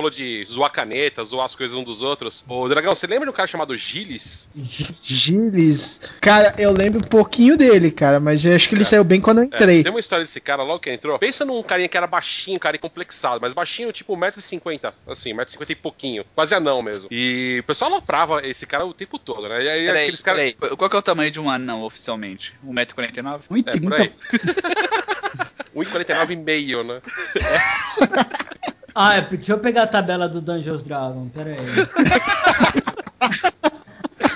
Falou de zoar caneta, zoar as coisas um dos outros. Ô, Dragão, você lembra de um cara chamado Gilles? Gilles. Cara, eu lembro um pouquinho dele, cara, mas eu acho que ele saiu bem quando eu É, entrei. tem uma história desse cara logo que entrou. Pensa num carinha que era baixinho, cara, e complexado, mas baixinho, tipo 1,50m, assim, 1,50m e pouquinho. Quase anão mesmo. E o pessoal aloprava esse cara o tempo todo, né? E aí Peraí, aqueles caras. peraí. Qual que é o tamanho de um anão oficialmente? 1,49m? 1,30m. É, por aí. 1,49 e meio, né? Ah, é, deixa eu pegar a tabela do Dungeons Dragon, pera aí.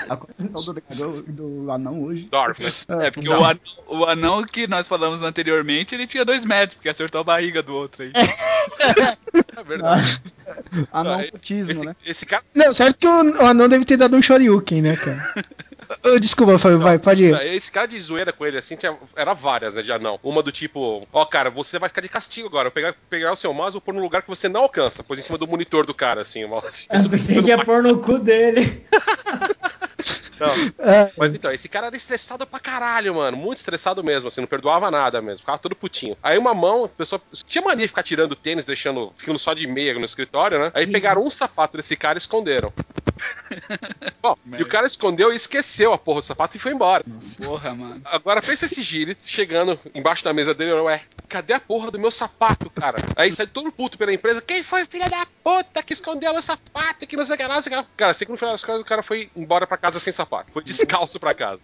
A condição do dragão do anão hoje. Dorf, né? É, porque o anão, o anão que nós falamos anteriormente, ele tinha 2 metros, porque acertou a barriga do outro aí. É verdade. Anão Ah, putismo, Esse, né? esse cara. Não, certo que o, o anão deve ter dado um shoryuken, né, cara? Ô, Desculpa, Fábio, vai, pode ir. Esse cara de zoeira com ele, assim, tinha, era várias, né, de anão. Uma do tipo, ó, cara, você vai ficar de castigo agora. Eu pegar, pegar o seu mouse e vou pôr num lugar que você não alcança. Pôs em cima do monitor do cara, assim, o mouse. Eu pensei que ia pôr no cu dele. Não. É, Mas então, esse cara era estressado pra caralho, mano. Muito estressado mesmo, assim, não perdoava nada mesmo. Ficava todo putinho. Aí uma mão, a pessoa tinha mania de ficar tirando tênis, deixando, ficando só de meia no escritório, né? Aí pegaram um sapato desse cara e esconderam. Bom, e o cara escondeu e esqueceu a porra do sapato e foi embora. Porra, mano. Agora pensa esse Gilles chegando embaixo da mesa dele, ué, cadê a porra do meu sapato, cara? Aí sai todo puto pela empresa, quem foi filha da puta que escondeu meu sapato, que não sei o que lá, não sei o que lá. Cara, sei que no final das contas o cara foi embora pra casa sem sapato. Foi descalço pra casa.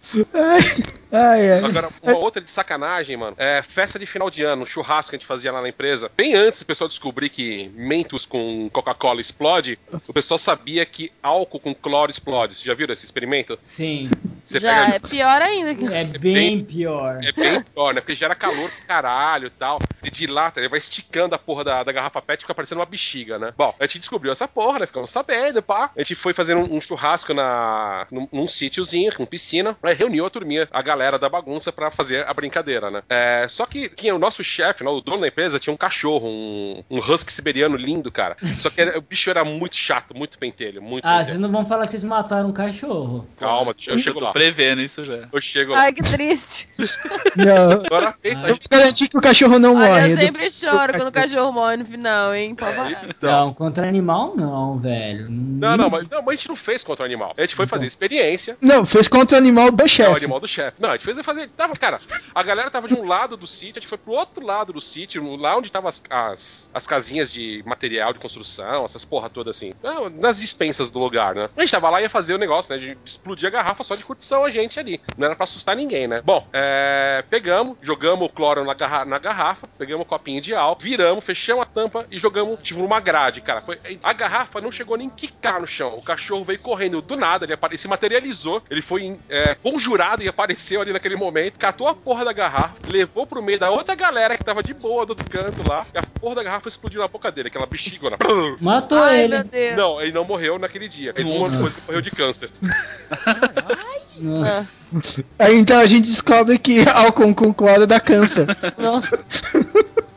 ai, ai. Agora, uma outra de sacanagem, mano, é festa de final de ano, um churrasco que a gente fazia lá na empresa. Bem antes do pessoal descobrir que Mentos com Coca-Cola explode, o pessoal sabia que álcool com cloro explode. Vocês já viram esse experimento? Sim, Você Já é pior ainda. que- é bem- bem pior. É bem pior, né? Porque gera calor pro caralho e tal. E de lá, ele vai esticando a porra da, da garrafa pet e fica parecendo uma bexiga, né? Bom, a gente descobriu essa porra, né? Ficamos sabendo, pá. A gente foi fazendo um, um churrasco na, num, num sítiozinho, com piscina. Aí reuniu a turminha, a galera da bagunça pra fazer a brincadeira, né? É, só que tinha o nosso chefe, né, o dono da empresa, tinha um cachorro, um, um husky siberiano lindo, cara. Só que era- o bicho era muito chato, muito pentelho, muito Ah, pentelho. vocês não vão falar que vocês mataram um cachorro. Calma, eu chego Tô lá. prevendo isso já. Eu chego lá. Ai, que triste. Não, Agora pensa, vou garantir que o cachorro não Olha, morre. eu sempre choro quando o cachorro morre no final, hein? Pode falar. Não, contra animal não, velho. Não, não, mas, não, mas a gente não fez contra o animal. A gente foi fazer experiência. Não, fez contra o animal do É o chefe. animal do chefe. Não, a gente fez fazer. Tava, cara, a galera tava de um lado do sítio, a gente foi pro outro lado do sítio, lá onde tava as, as, as casinhas de material de construção, essas porra toda assim. Nas dispensas do lugar, né? A gente tava lá e ia fazer o negócio, né? De explodir a garrafa só de curtição a gente ali. Não era pra assustar ninguém, né? Bom, é, pegamos, jogamos o cloro na, garra- na garrafa, pegamos um copinho de álcool, viramos, fechamos a tampa e jogamos, tipo, numa grade, cara. Foi- a garrafa não chegou nem a quicar no chão. O cachorro veio correndo do nada, ele apare- se materializou, ele foi é, conjurado e apareceu ali naquele momento, catou a porra da garrafa, levou pro meio da outra galera que tava de boa do outro canto lá, e a porra da garrafa explodiu na boca dele, aquela bexigona. Matou Ai, ele. meu Deus. Não, ele não morreu naquele dia. Fez uma Nossa. coisa que morreu de câncer. Nossa. Aí então a gente descobre que álcool com cloro dá câncer. Nossa.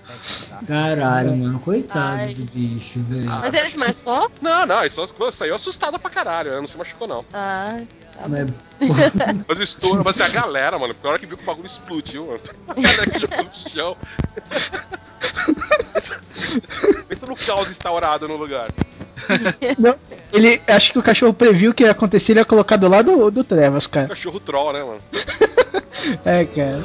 Caralho, mano. Coitado Ai. do bicho, velho. Mas ele se machucou? Não, não, ele só saiu assustado pra caralho, né? não se machucou não. Ai. tá. Mas, Mas estouro, mas assim, a galera, mano, porque a hora que viu que o bagulho explodiu, mano, a galera que jogou no chão. Pensa- no caos instaurado no lugar. Não, ele acho que o cachorro previu que ia acontecer, ele ia colocar do lado do, do Trevas, cara. Cachorro troll, né, mano? É, cara.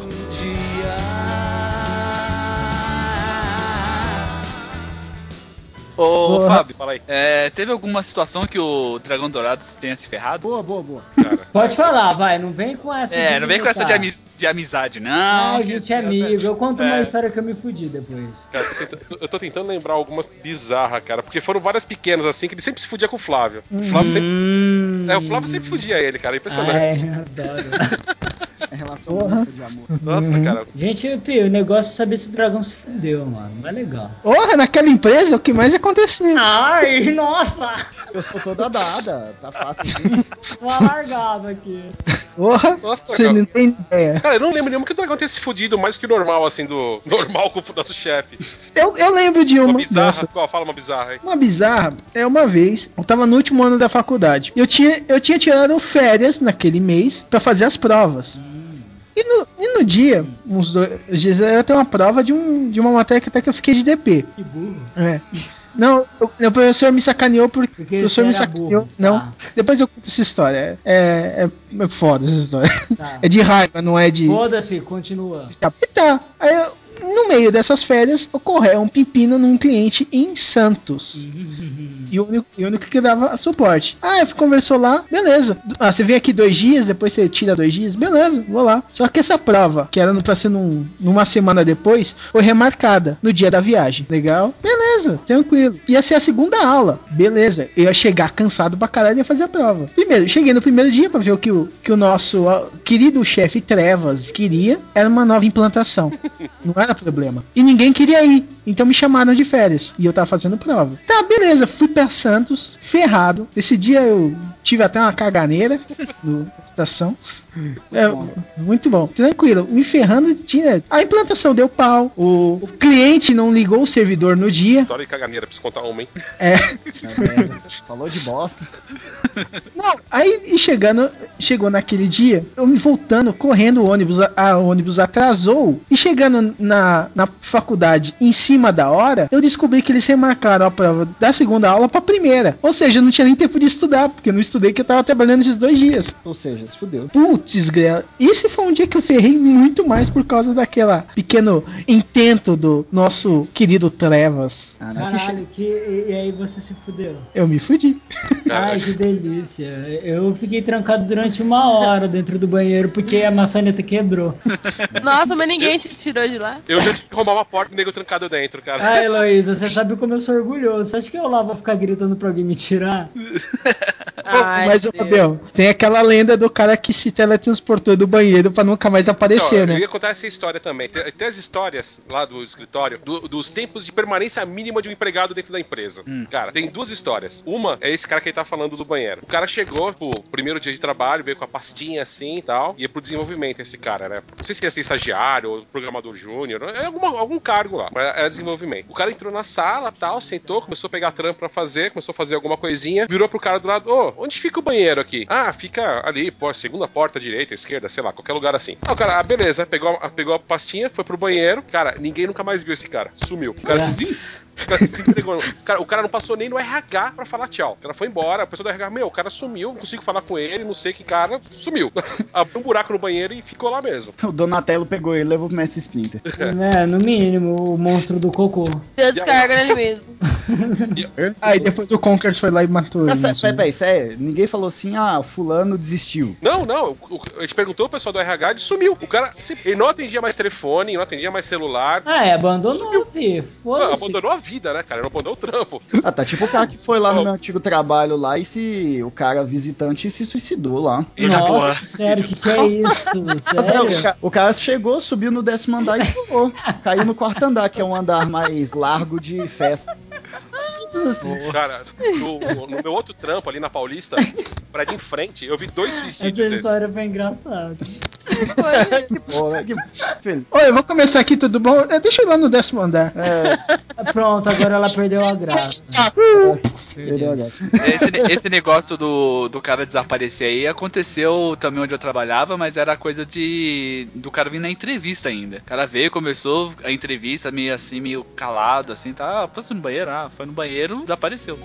Ô, Porra. Fábio, Fala aí, é, teve alguma situação que o Dragão Dourado tenha se ferrado? Boa, boa, boa. cara. pode falar, vai. Não vem com essa. É, de não vem com essa de, militar. ami- de amizade, não. Não, a gente é amigo. Eu conto uma É. história que eu me fudi depois. Cara, eu tô tentando- eu tô tentando lembrar alguma bizarra, cara, porque foram várias pequenas assim que ele sempre se fudia com o Flávio. O Flávio sempre. Hum. É, o Flávio sempre fudia ele, cara, é impressionante. eu adoro. É relação Porra. única de amor. Nossa, Uhum. cara. Gente, filho, o negócio é saber se o dragão se fudeu, mano. Não é legal. Porra, naquela empresa o que mais aconteceu? Ai, nossa! Eu sou toda dada, tá fácil assim. Uma largada aqui. Porra, Nossa, você cara. não tem ideia. Cara, eu não lembro nenhum que o dragão tenha se fudido mais que o normal, assim, do normal com o nosso chefe. Eu, eu lembro de Uma uma. bizarra, Nossa, qual? Fala uma bizarra aí. Uma bizarra é uma vez, eu tava no último ano da faculdade. Eu tinha, eu tinha tirado férias naquele mês pra fazer as provas. E no, e no dia, uns dois dias, eu tenho uma prova de, um, de uma matéria que até que eu fiquei de DP. Que burro. É. Não, o, professor me sacaneou porque, Porque o professor me sacaneou. burro. Não, Tá, depois eu conto essa história. É, é, é foda essa história. tá. É de raiva, não é de. Foda-se, continua. Tá, e tá. Aí eu, no meio dessas férias, ocorreu um pepino num cliente em Santos. E o único, o único que dava suporte. Ah, eu conversou lá, beleza. Ah, você vem aqui dois dias, depois você tira dois dias, beleza, vou lá. Só que essa prova, que era pra ser num, numa semana depois, foi remarcada no dia da viagem. Legal? Beleza, tranquilo. Ia ser a segunda aula, beleza. Eu ia chegar cansado pra caralho e ia fazer a prova. Primeiro, cheguei no primeiro dia pra ver o que o, que o nosso querido chefe Trevas queria. Era uma nova implantação. Não era problema. E ninguém queria ir. Então me chamaram de férias. E eu tava fazendo prova. Tá, beleza. Fui pra Santos, ferrado. Esse dia eu tive até uma caganeira no- na estação. É, muito bom. Tranquilo. Me ferrando, tinha. A implantação deu pau. O, o cliente não ligou o servidor no dia. História de caganeira, preciso contar uma, hein? É. Falou de bosta. Não, aí chegando, chegou naquele dia, eu me voltando, correndo, o ônibus, a, a ônibus atrasou. E chegando na, na faculdade em cima da hora, eu descobri que eles remarcaram a prova da segunda aula pra primeira. Ou seja, eu não tinha nem tempo de estudar, porque eu não estudei que eu tava trabalhando esses dois dias. Ou seja, se fudeu. Putz, grela. Esse foi um dia que eu ferrei muito mais por causa daquela pequeno intento do nosso querido Trevas. Caralho, que, e, e aí você se fudeu. Eu me fudi. Ai, que delícia. Eu fiquei trancado durante uma hora dentro do banheiro porque a maçaneta quebrou. Nossa, mas ninguém te tirou de lá. Eu já tive que arrumar uma porta e o nego trancado dentro, cara. Ai, Heloísa, você sabe como eu sou orgulhoso. Você acha que eu lá vou ficar gritando pra alguém me tirar? Ai, Mas, Deus. Fabião, tem aquela lenda do cara que se teletransportou do banheiro pra nunca mais aparecer, Então, Eu né? ia contar essa história também. Tem, tem as histórias histórias lá do escritório do- dos tempos de permanência mínima de um empregado dentro da empresa. Hum. Cara, tem duas histórias. Uma é esse cara que ele tá falando do banheiro. O cara chegou, pô, primeiro dia de trabalho, veio com a pastinha assim e tal, ia pro desenvolvimento esse cara, né? Não sei se ia ser estagiário ou programador júnior, é alguma- algum cargo lá, mas era desenvolvimento. O cara entrou na sala, tal, sentou, começou a pegar trampo pra fazer, começou a fazer alguma coisinha, virou pro cara do lado, ô, onde fica o banheiro aqui? Ah, fica ali, pô, segunda porta, direita, esquerda, sei lá, qualquer lugar assim. Ah, o cara, ah, beleza, pegou, a- pegou a pastinha, foi pro banheiro, cara, ninguém nunca mais viu esse cara, sumiu. O cara se des- o cara se desentregou. O cara, o cara não passou nem no RH pra falar tchau. O cara foi embora, a pessoa do RH, meu, o cara sumiu, não consigo falar com ele, não sei que cara, sumiu. Abriu um buraco no banheiro e ficou lá mesmo. O Donatello pegou ele e levou pro Mestre Splinter. É, no mínimo, o monstro do cocô. Eu descarga nele mesmo. Aí depois o Conker foi lá e matou ele. Nossa, né, peraí, peraí, sério, ninguém falou assim, ah, fulano desistiu. Não, não, a gente perguntou o pessoal do RH, ele sumiu. O cara, ele não atendia mais telefone, não atendia mais celular. Ah, é, abandonou, fi. Ah, Foda-se. abandonou a vida, né, cara? Não abandonou o trampo. Ah, tá tipo o cara que foi lá no meu antigo trabalho lá e se o cara visitante se suicidou lá. Nossa, sério, o que, que é isso? Mas, é, Sério? o, ca- o cara chegou, subiu no décimo andar e pulou. Caiu no quarto andar, que é um andar mais largo de festa. Assim. Cara, no, no meu outro trampo ali na Paulista, prédio em frente, eu vi dois Essa suicídios desses. história foi engraçada. que porra, que feliz. Oi, eu vou começar aqui, tudo bom? É, deixa eu ir lá no décimo andar. É, Pronto, agora ela perdeu a graça. perdeu. Esse, esse negócio do, do cara desaparecer aí aconteceu também onde eu trabalhava, mas era coisa de. do cara vir na entrevista ainda. O cara veio, começou a entrevista meio assim, meio calado, assim, tá. Ah, passou no banheiro? Ah, foi no banheiro, desapareceu.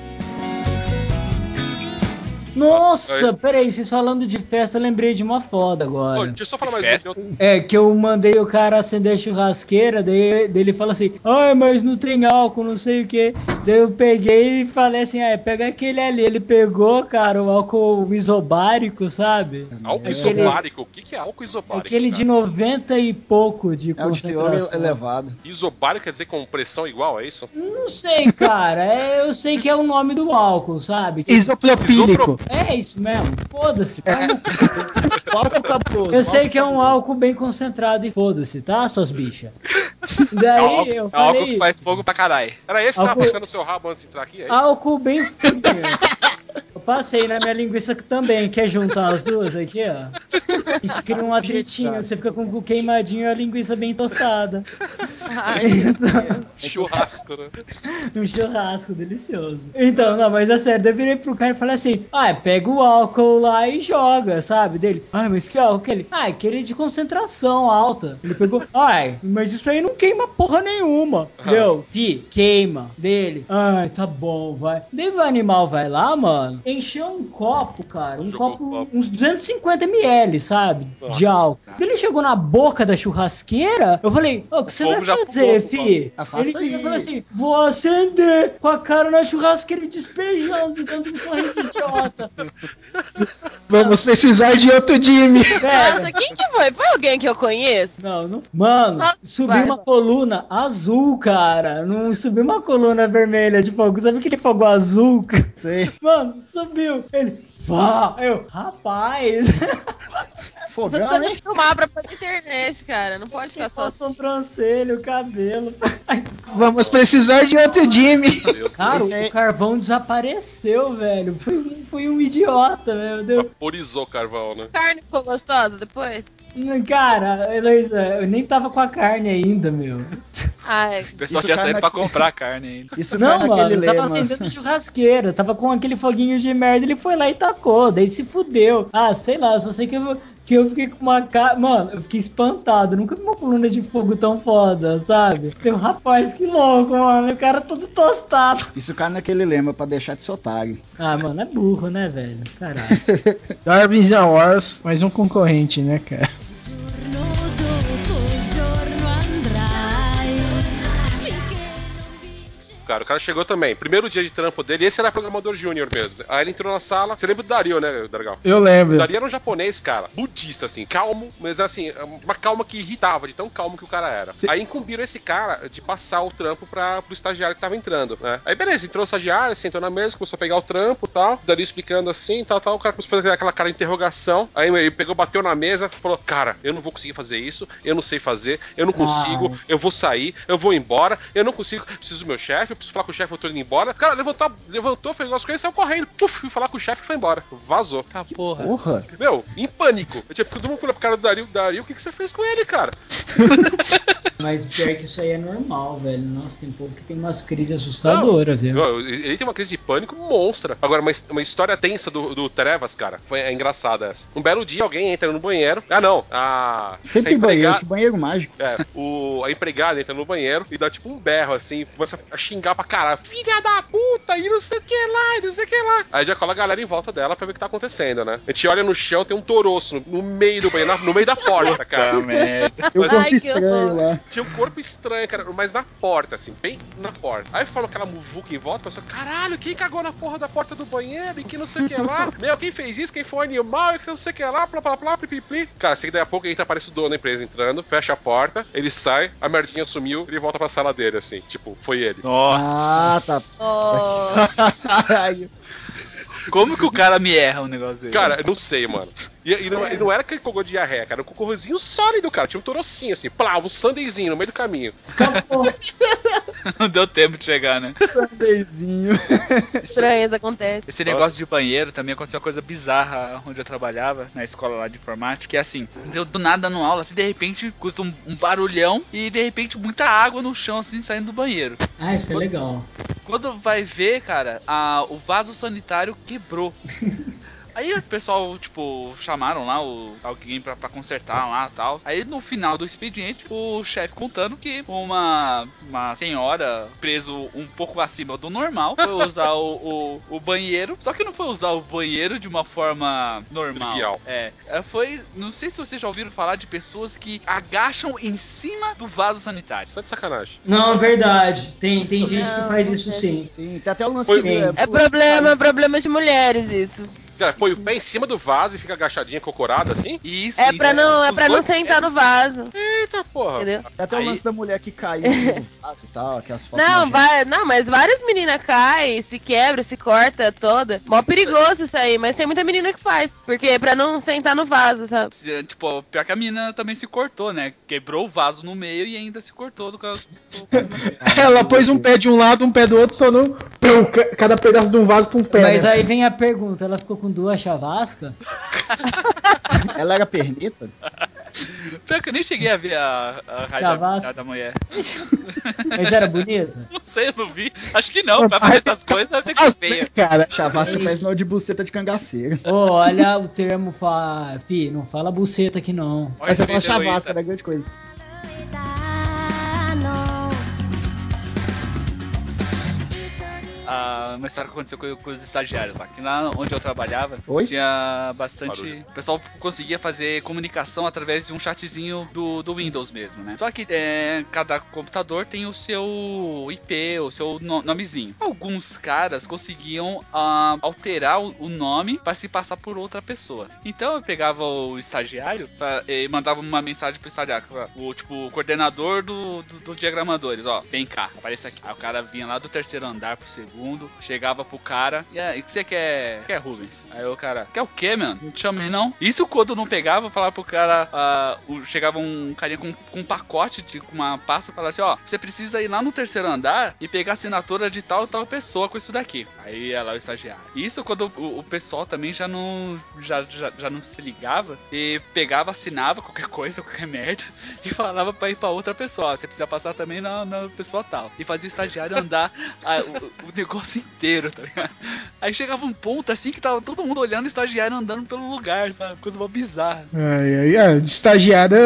Nossa, peraí, vocês falando de festa, eu lembrei de uma foda Ô, agora. deixa eu só falar mais Festa. É, que eu mandei o cara acender a churrasqueira, daí, daí ele fala assim, ai, mas não tem álcool, não sei o que. Daí eu peguei e falei assim, ah, pega aquele ali. Ele pegou, cara, o álcool isobárico, sabe? Álcool Aquele- isobárico? O que, que é álcool isobárico? Aquele de cara? 90 e pouco de É de concentração. elevado. Isobárico quer dizer com pressão igual, é isso? Não sei, cara. É, eu sei que é o nome do álcool, sabe? Isopropílico. É isso mesmo. Foda-se. Cabuloso. Eu sei que é um álcool bem concentrado e foda-se, tá, suas bichas? É Daí álcool, eu é álcool falei, que faz fogo pra caralho. Era esse que tava Álcool- passando no seu rabo antes de entrar aqui? É álcool bem. Passei na minha linguiça também. Quer juntar as duas aqui, ó? A gente cria um atritinho, você fica com o cu queimadinho e a linguiça bem tostada. Ai, Churrasco, né? Um churrasco delicioso. Então, não, mas é sério, daí eu virei pro cara e falei assim: ah, pega o álcool lá e joga, sabe? Dele, ai, mas que álcool? Ele, ah, aquele de concentração alta. Ele pegou, ai, mas isso aí não queima porra nenhuma. Deu, fi, queima. Dele, ai, tá bom, vai. Daí o animal vai lá, mano, encheu um copo, cara, um copo, um copo. uns 250 ml, sabe? De Nossa. álcool. Daí Ele chegou na boca da churrasqueira, eu falei, ô, o que você vai fazer, pulou, fi? Ah, Ele falou assim: vou acender com a cara na churrasqueira e despejando, dando um sorriso idiota. Vamos precisar de outro Jimmy. Nossa, quem que foi? Foi alguém que eu conheço? Não, não. Mano, Nossa, subiu vai, uma vai. coluna azul, cara. Não subiu uma coluna vermelha de fogo. Sabe aquele fogo azul? cara? Sei. Mano, subiu. Ele. Vá! Eu, rapaz! Essas Fogão, coisas hein? filmar pra pôr na internet, cara. Não pode ficar só um trancelho, cabelo. Vamos precisar de outro Jimmy. Cara, o carvão desapareceu, velho. Foi, um- foi um idiota, meu Deus. Vaporizou o carvão, né? Carne ficou gostosa depois? Cara, Heloísa, eu nem tava com a carne ainda, meu. Ai, O pessoal tinha saído pra comprar carne ainda. Isso Não, mano, eu tava acendendo churrasqueira, tava com aquele foguinho de merda, ele foi lá e tacou, daí se fudeu. Ah, sei lá, só sei que eu, que eu fiquei com uma cara. Mano, eu fiquei espantado, nunca vi uma coluna de fogo tão foda, sabe? Deu, rapaz, que louco, mano, o cara todo tostado. Isso cai naquele lema pra deixar de ser otário. Ah, mano, é burro, né, velho? Caralho. Darwin's Wars, mais um concorrente, né, cara? Cara. O cara chegou também. Primeiro dia de trampo dele, esse era programador júnior mesmo. Aí ele entrou na sala. Você lembra do Dario, né, Dargal? Eu O lembro. Dario era um japonês, cara, budista, assim, calmo, mas assim, uma calma que irritava, de tão calmo que o cara era. Aí incumbiram esse cara de passar o trampo pra, pro estagiário que tava entrando, né? Aí beleza, entrou o estagiário, sentou na mesa, começou a pegar o trampo e tal. O Dario explicando assim, tal, tal. O cara começou a fazer aquela cara de interrogação. Aí ele pegou, bateu na mesa, falou: Cara, eu não vou conseguir fazer isso, eu não sei fazer, eu não consigo, eu vou sair, eu vou embora, eu não consigo, preciso do meu chefe, eu preciso falar com o chefe, eu tô indo embora. O cara levantou, levantou, fez umas coisas e saiu correndo. Puf, fui falar com o chefe e foi embora. Vazou. Ah, porra. Porra. Meu, em pânico. Eu tinha todo mundo falando pro cara do Dario, Dario, o que, que você fez com ele, cara? Mas pior que isso aí é normal, velho. Nossa, tem povo que tem umas crises assustadoras, viu? Não, Ele tem uma crise de pânico monstra. Agora, uma, uma história tensa do, do Trevas, cara. Foi é engraçada essa. Um belo dia, alguém entra no banheiro. Ah, não. A. Sempre a tem banheiro, que banheiro mágico. É, o, a empregada entra no banheiro e dá tipo um berro assim, começa a xingar pra caralho. Filha da puta, e não sei o que lá, e não sei o que lá. Aí já cola a galera em volta dela pra ver o que tá acontecendo, né? A gente olha no chão, tem um toroço no, no meio do banheiro, no meio da porta, cara. Eu Ai, corpo que estranho lá. Tinha um corpo estranho, cara, mas na porta, assim, bem na porta. Aí falou aquela muvuca em volta, pensou, caralho, quem cagou na porra da porta do banheiro e que não sei o que lá? Meu, quem fez isso? Quem foi animal e que não sei o que lá, blá blá blá, pli. Cara, assim, daí a pouco entra, aparece o dono da empresa entrando, fecha a porta, ele sai, a merdinha sumiu, ele volta pra sala dele, assim, tipo, foi ele. Nossa. Ah, tá. Oh. Como que o cara me erra um negócio desse? Cara, eu não sei, mano. E, e não, e não era aquele cocô de diarreia, cara, era um cocôzinho sólido, cara. Tinha um torocinho, assim, plá, um sandeizinho no meio do caminho. Escapou. não deu tempo de chegar, né? Sandeizinho. estranhas acontecem. Esse negócio de banheiro também aconteceu uma coisa bizarra onde eu trabalhava, na escola lá de informática, que é assim, deu do nada no aula, assim, de repente custa um, um barulhão e de repente muita água no chão, assim, saindo do banheiro. Ah, isso é legal. Quando vai ver, cara, a, o vaso sanitário quebrou. Aí o pessoal, tipo, chamaram lá o, alguém pra, pra consertar lá e tal. Aí no final do expediente, o chefe contando que uma, uma senhora preso um pouco acima do normal foi usar o, o, o banheiro. Só que não foi usar o banheiro de uma forma normal. Trivial. É. Foi. Não sei se vocês já ouviram falar de pessoas que agacham em cima do vaso sanitário. Só de sacanagem. Não, é verdade. Tem, tem gente que Não, faz não isso sim. Sim, tem até o lance Foi- que... É problema, é problema de mulheres isso. Cara, põe o pé em cima do vaso e fica agachadinha, cocorada, assim? Isso. É pra isso. não, é Os pra não sentar no vaso, Eita porra. entendeu? Até o Aí- lance da mulher que caiu no vaso e tal, aquelas fotos Não, vai, não, mas várias meninas caem, se quebra, se corta toda. Mó perigoso isso aí, mas tem muita menina que faz. Porque é pra não sentar no vaso, sabe? Se- Tipo, pior que a mina também se cortou, né? Quebrou o vaso no meio e ainda se cortou do caso. Ela pôs um pé de um lado, um pé do outro, só não. Cada pedaço de um vaso pra um pé. Mas né? aí vem a pergunta, ela ficou com duas chavascas? Ela era pernita? Pior que eu nem cheguei a ver a, a raio da, Chavasca. da, da mulher. Mas era bonita? Não sei, eu não vi. Acho que não, pra fazer essas coisas vai ter que ser feia. cara. Chavasca faz sinal de buceta de cangaceiro. Ô, olha o termo, fa... fi, não fala buceta aqui não. Aí você fala chavasca, era grande coisa. Ah, uma história que aconteceu com, com os estagiários lá. Que lá onde eu trabalhava, Oi? tinha bastante. Barulho. O pessoal conseguia fazer comunicação através de um chatzinho do, do Windows mesmo, né? Só que é, cada computador tem o seu IP, o seu no- nomezinho. Alguns caras conseguiam ah, alterar o, o nome para se passar por outra pessoa. Então eu pegava o estagiário pra- e mandava uma mensagem pro estagiário, o tipo, o coordenador do, do- dos diagramadores, ó, vem cá, aparece aqui. Aí o cara vinha lá do terceiro andar pro segundo, chegava pro cara, e aí, o que você quer? Quer Rubens? Aí o cara, quer o quê, mano? Não te chamei não. Isso quando não pegava, falava pro cara, o- chegava um carinha com, com um pacote, de, com uma pasta, falava assim, ó, você precisa ir lá no terceiro andar e pegar assinatura de tal tal pessoa com isso daqui. Aí ia lá o estagiário. Isso quando o, o pessoal também já não, já, já, já não se ligava e pegava, assinava qualquer coisa, qualquer merda, e falava pra ir pra outra pessoa, você precisa passar também na, na pessoa tal. E fazia o estagiário andar a- o, o negócio inteiro, tá ligado? Aí chegava um ponto assim que tava todo mundo olhando o estagiário andando pelo lugar, sabe? Coisa mó bizarra. Ai, ai, ai, de estagiário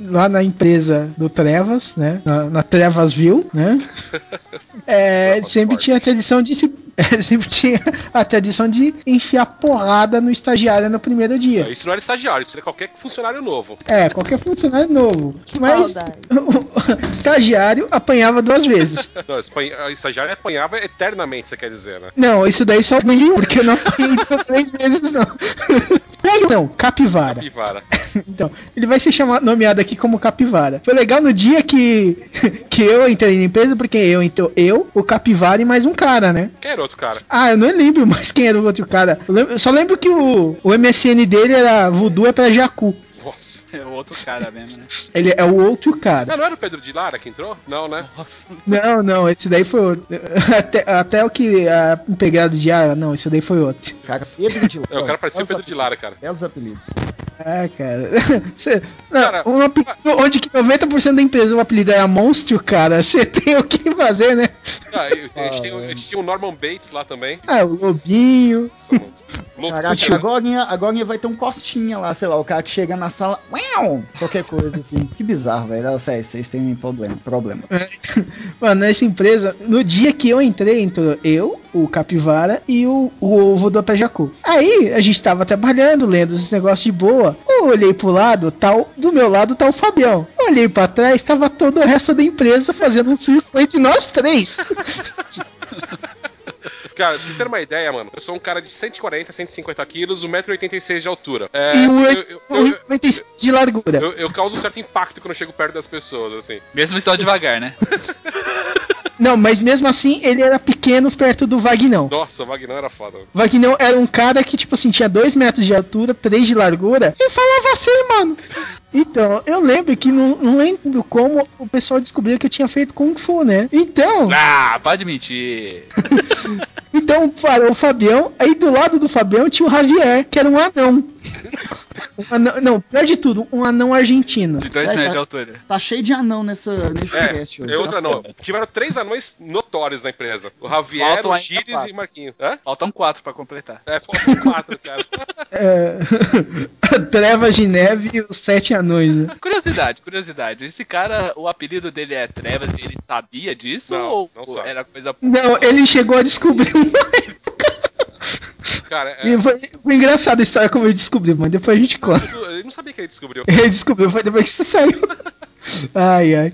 lá na empresa do Trevas, né? Na, na Trevasville, né? É, sempre tinha a tradição de se é, sempre tinha a tradição de enfiar porrada no estagiário no primeiro dia. Isso não era estagiário, isso era qualquer funcionário novo. É, qualquer funcionário novo. Mas o estagiário apanhava duas vezes. Não, espanha- a estagiária apanhava eternamente, você quer dizer, né? Não, isso daí só um, porque eu não apanhei por três vezes, não. Não, capivara. Capivara. Então, ele vai ser chamado, nomeado aqui como Capivara. Foi legal no dia que, que eu entrei na empresa, porque eu, então, eu, o Capivara e mais um cara, né? Quem era outro cara? Ah, eu não lembro mais quem era o outro cara. Eu, lembro- eu só lembro que o, o MSN dele era Voodoo é pra Jacu. Nossa. É o outro cara mesmo, né? Ele é o outro cara. Não, não era o Pedro de Lara que entrou? Não, né? Nossa. Não, não, esse daí foi outro. Até, até o que. A pegado de ar, não, esse daí foi outro. Cara, Pedro de Lara. É, o cara parecia o Pedro de Lara, cara. Belos apelidos. Ah, cara. Cê- não, Cara, um apelido onde que 90% da empresa o apelido era monstro, cara, você tem o que fazer, né? Ah, e- a, gente tem, o- a gente tinha o Norman Bates lá também. Ah, o Lobinho. Nossa, mano. Caraca, agora, agora vai ter um costinha lá, sei lá, o cara que chega na sala, uau, qualquer coisa assim. Que bizarro, velho. Sei, vocês têm um problema. problema. Mano, nessa empresa, no dia que eu entrei, entrou eu, o Capivara e o, o ovo do Apejacu. Aí, a gente tava trabalhando, lendo esses negócios de boa. Eu olhei pro lado, tal, do meu lado tá o Fabião. Olhei pra trás, tava todo o resto da empresa fazendo um círculo entre nós três. Cara, pra vocês terem uma ideia, mano, eu sou um cara de 140, 150 quilos, 1,86m de altura. É, e um eu, eu, eu, 1,95 de largura. eu, eu causo um certo impacto quando eu chego perto das pessoas, assim. Mesmo estão devagar, né? Não, mas mesmo assim, ele era pequeno perto do Vagnão. Nossa, o Vagnão era foda. O Vagnão era um cara que, tipo assim, tinha 2 metros de altura, 3 de largura, e falava assim, mano. Então, eu lembro que não, não lembro como o pessoal descobriu que eu tinha feito Kung Fu, né? Então, Ah, pode mentir. então parou o Fabião, aí do lado do Fabião tinha o Javier, que era um anão. Um anão- não, pior de tudo, um anão argentino. De dois É, metros de tá. altura. Tá cheio de anão nessa, nesse É, cast hoje. é outra tá não. foda. Tiveram três anões notórios na empresa. O Javier, Faltam o Gires quatro. e o Marquinho. Hã? Faltam quatro pra completar. É, faltam quatro, cara. É, Trevas de Neve e os Sete Anões, né? Curiosidade, curiosidade. Esse cara, o apelido dele é Trevas e ele sabia disso? Não, ou não sabe. era coisa. Não, ele chegou a descobrir uma Cara, é, E foi, foi engraçada a história como ele descobriu, mas depois a gente conta. eu não sabia que ele descobriu. Ele descobriu, foi depois que você saiu. Ai, ai.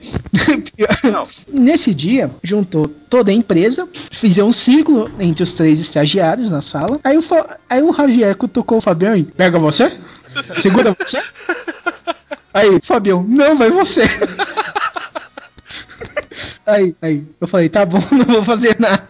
Nesse dia, juntou toda a empresa, fizeram um círculo entre os três estagiários na sala. Aí o, aí o Javier cutucou o Fabião e pega você? Segura você? Aí, Fabião, não, vai você. Aí, aí, eu falei, tá bom, não vou fazer nada.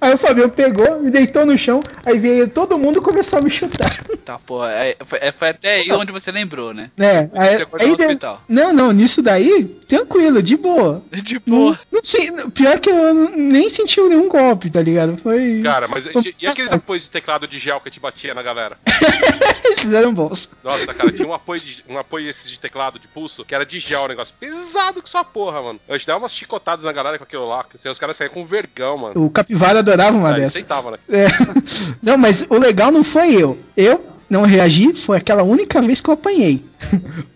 Aí o Fabião pegou, me deitou no chão, aí veio todo mundo e começou a me chutar. Tá, pô. É, foi, é, foi até aí onde você lembrou, né? É, aí, Você aí no de- hospital. Não, não, nisso daí, tranquilo, de boa. De Não, boa. não sei, pior que eu nem senti nenhum golpe, tá ligado? Foi. Cara, mas e, e aqueles apoios de teclado de gel que a gente batia na galera? Eles fizeram bons. Nossa, cara, tinha um apoio, de, um apoio esses de teclado de pulso que era de gel o negócio. Pesado que sua porra, mano. A gente dava umas chicotadas na galera com aquilo lá. que Os caras saíam com vergão, mano. O Capivara adorava uma Ah, eles dessas. sentavam, né? É. Não, mas o legal não foi eu. Eu não reagi, foi aquela única vez que eu apanhei.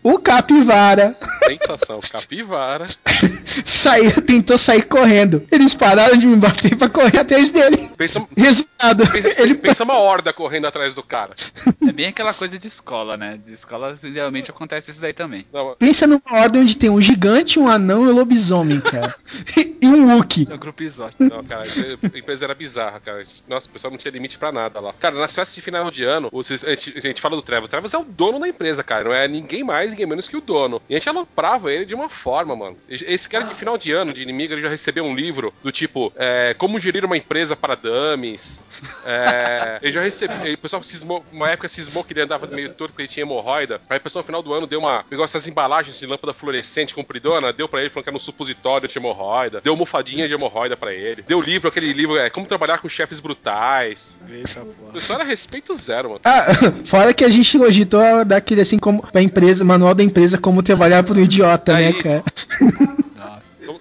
O Capivara Sensação. Capivara. saiu, tentou sair correndo. Eles pararam de me bater pra correr atrás dele. Pensa, Resultado, pensa, ele pensa uma horda correndo atrás do cara. É bem aquela coisa de escola, né? De escola geralmente acontece isso daí também. Não, pensa numa ordem onde tem um gigante, um anão e um lobisomem, cara. e um Wookie. É o grupo exótico. Não, cara, a empresa era bizarra, cara. Nossa, o pessoal não tinha limite pra nada lá. Cara, nas festas de final de ano, a, gente, a gente fala do Trevor. O Trevor é o dono da empresa, cara. Não é ninguém mais, ninguém menos que o dono. E a gente aloprava ele de uma forma, mano. Esse cara de final de ano, de inimigo, ele já recebeu um livro do tipo é, Como gerir uma empresa para dummies. É, ele já recebeu. O pessoal cismou, uma época cismou que ele andava meio torto porque ele tinha hemorroida. Aí o pessoal no final do ano deu uma. Pegou essas embalagens de lâmpada fluorescente compridona, deu pra ele falando que era um supositório de hemorroida. Deu almofadinha de hemorroida pra ele. Deu livro, aquele livro, é Como Trabalhar com Chefes Brutais. Eita, O porra. pessoal era respeito zero, mano. Ah, fora que a gente cogitou daquele assim como pra empresa, manual da empresa, como trabalhar por um idiota, É né, isso. cara?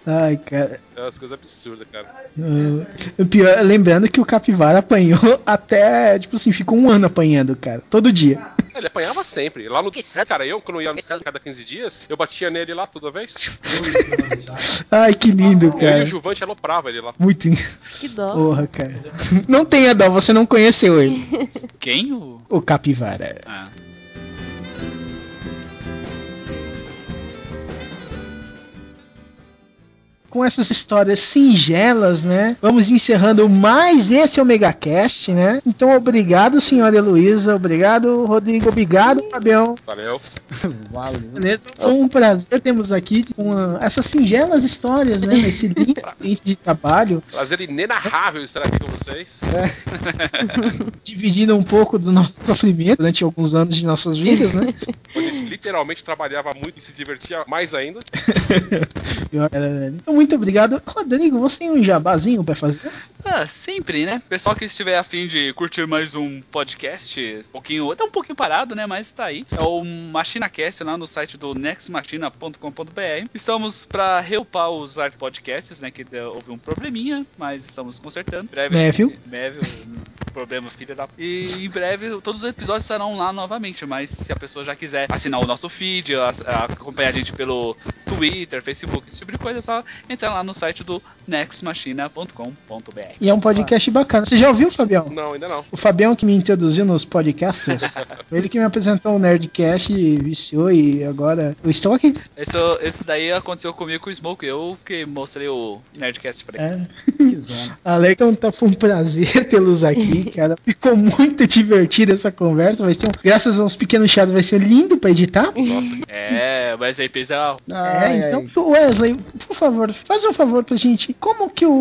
Ai, cara. É umas coisas absurdas, cara. Uh, pior, lembrando que o Capivara apanhou até, tipo assim, ficou um ano apanhando, cara. Todo dia. Ele apanhava sempre. Lá no. Cara, eu, quando ia no cada 15 dias, eu batia nele lá toda vez. Ai, que lindo, Eu e o cara. Juvante aloprava ele lá. Muito. Que dó. Porra, cara. Não tenha dó, você não conheceu ele. Quem? O. O capivara. Ah. Com essas histórias singelas, né? Vamos encerrando mais esse Omega Cast, né? Então, obrigado, senhora Heloísa. Obrigado, Rodrigo. Obrigado, Fabião. Valeu. Valeu. Beleza? Foi um prazer termos aqui com essas singelas histórias, né? Nesse lindo de trabalho, Prazer inenarrável estar aqui com vocês. dividindo um pouco do nosso sofrimento durante alguns anos de nossas vidas, né? Onde literalmente trabalhava muito e se divertia mais ainda. Pior era, velho. Então, muito obrigado. Rodrigo, você tem um jabazinho pra fazer? Ah, sempre, né? Pessoal que estiver afim de curtir mais um podcast, um pouquinho, até um pouquinho parado, né? Mas tá aí. É o MachinaCast lá no site do nextmachina.com.br. Estamos pra reupar os art podcasts, né? Que houve um probleminha, mas estamos consertando. Em breve. Mévio. Mévio, problema, filha da. E em breve todos os episódios estarão lá novamente. Mas se a pessoa já quiser assinar o nosso feed, acompanhar a gente pelo Twitter, Facebook, esse tipo de coisa, é só entrar lá no site do nextmachina.com.br. E é um podcast bacana. Você já ouviu, Fabião? Não, ainda não. O Fabião que me introduziu nos podcasts. Ele que me apresentou o Nerdcast e viciou e agora eu estou aqui. Esse, esse daí aconteceu comigo com o Smoke, eu que mostrei o Nerdcast pra ele. É. Que zona. Ale, então tá, foi um prazer tê-los aqui, cara. Ficou muito divertida essa conversa. Vai ser um, graças aos pequenos chatos, vai ser lindo pra editar. É, mas aí pensa, Ai, é, então, ai. Wesley, por favor, faz um favor pra gente. Como que o,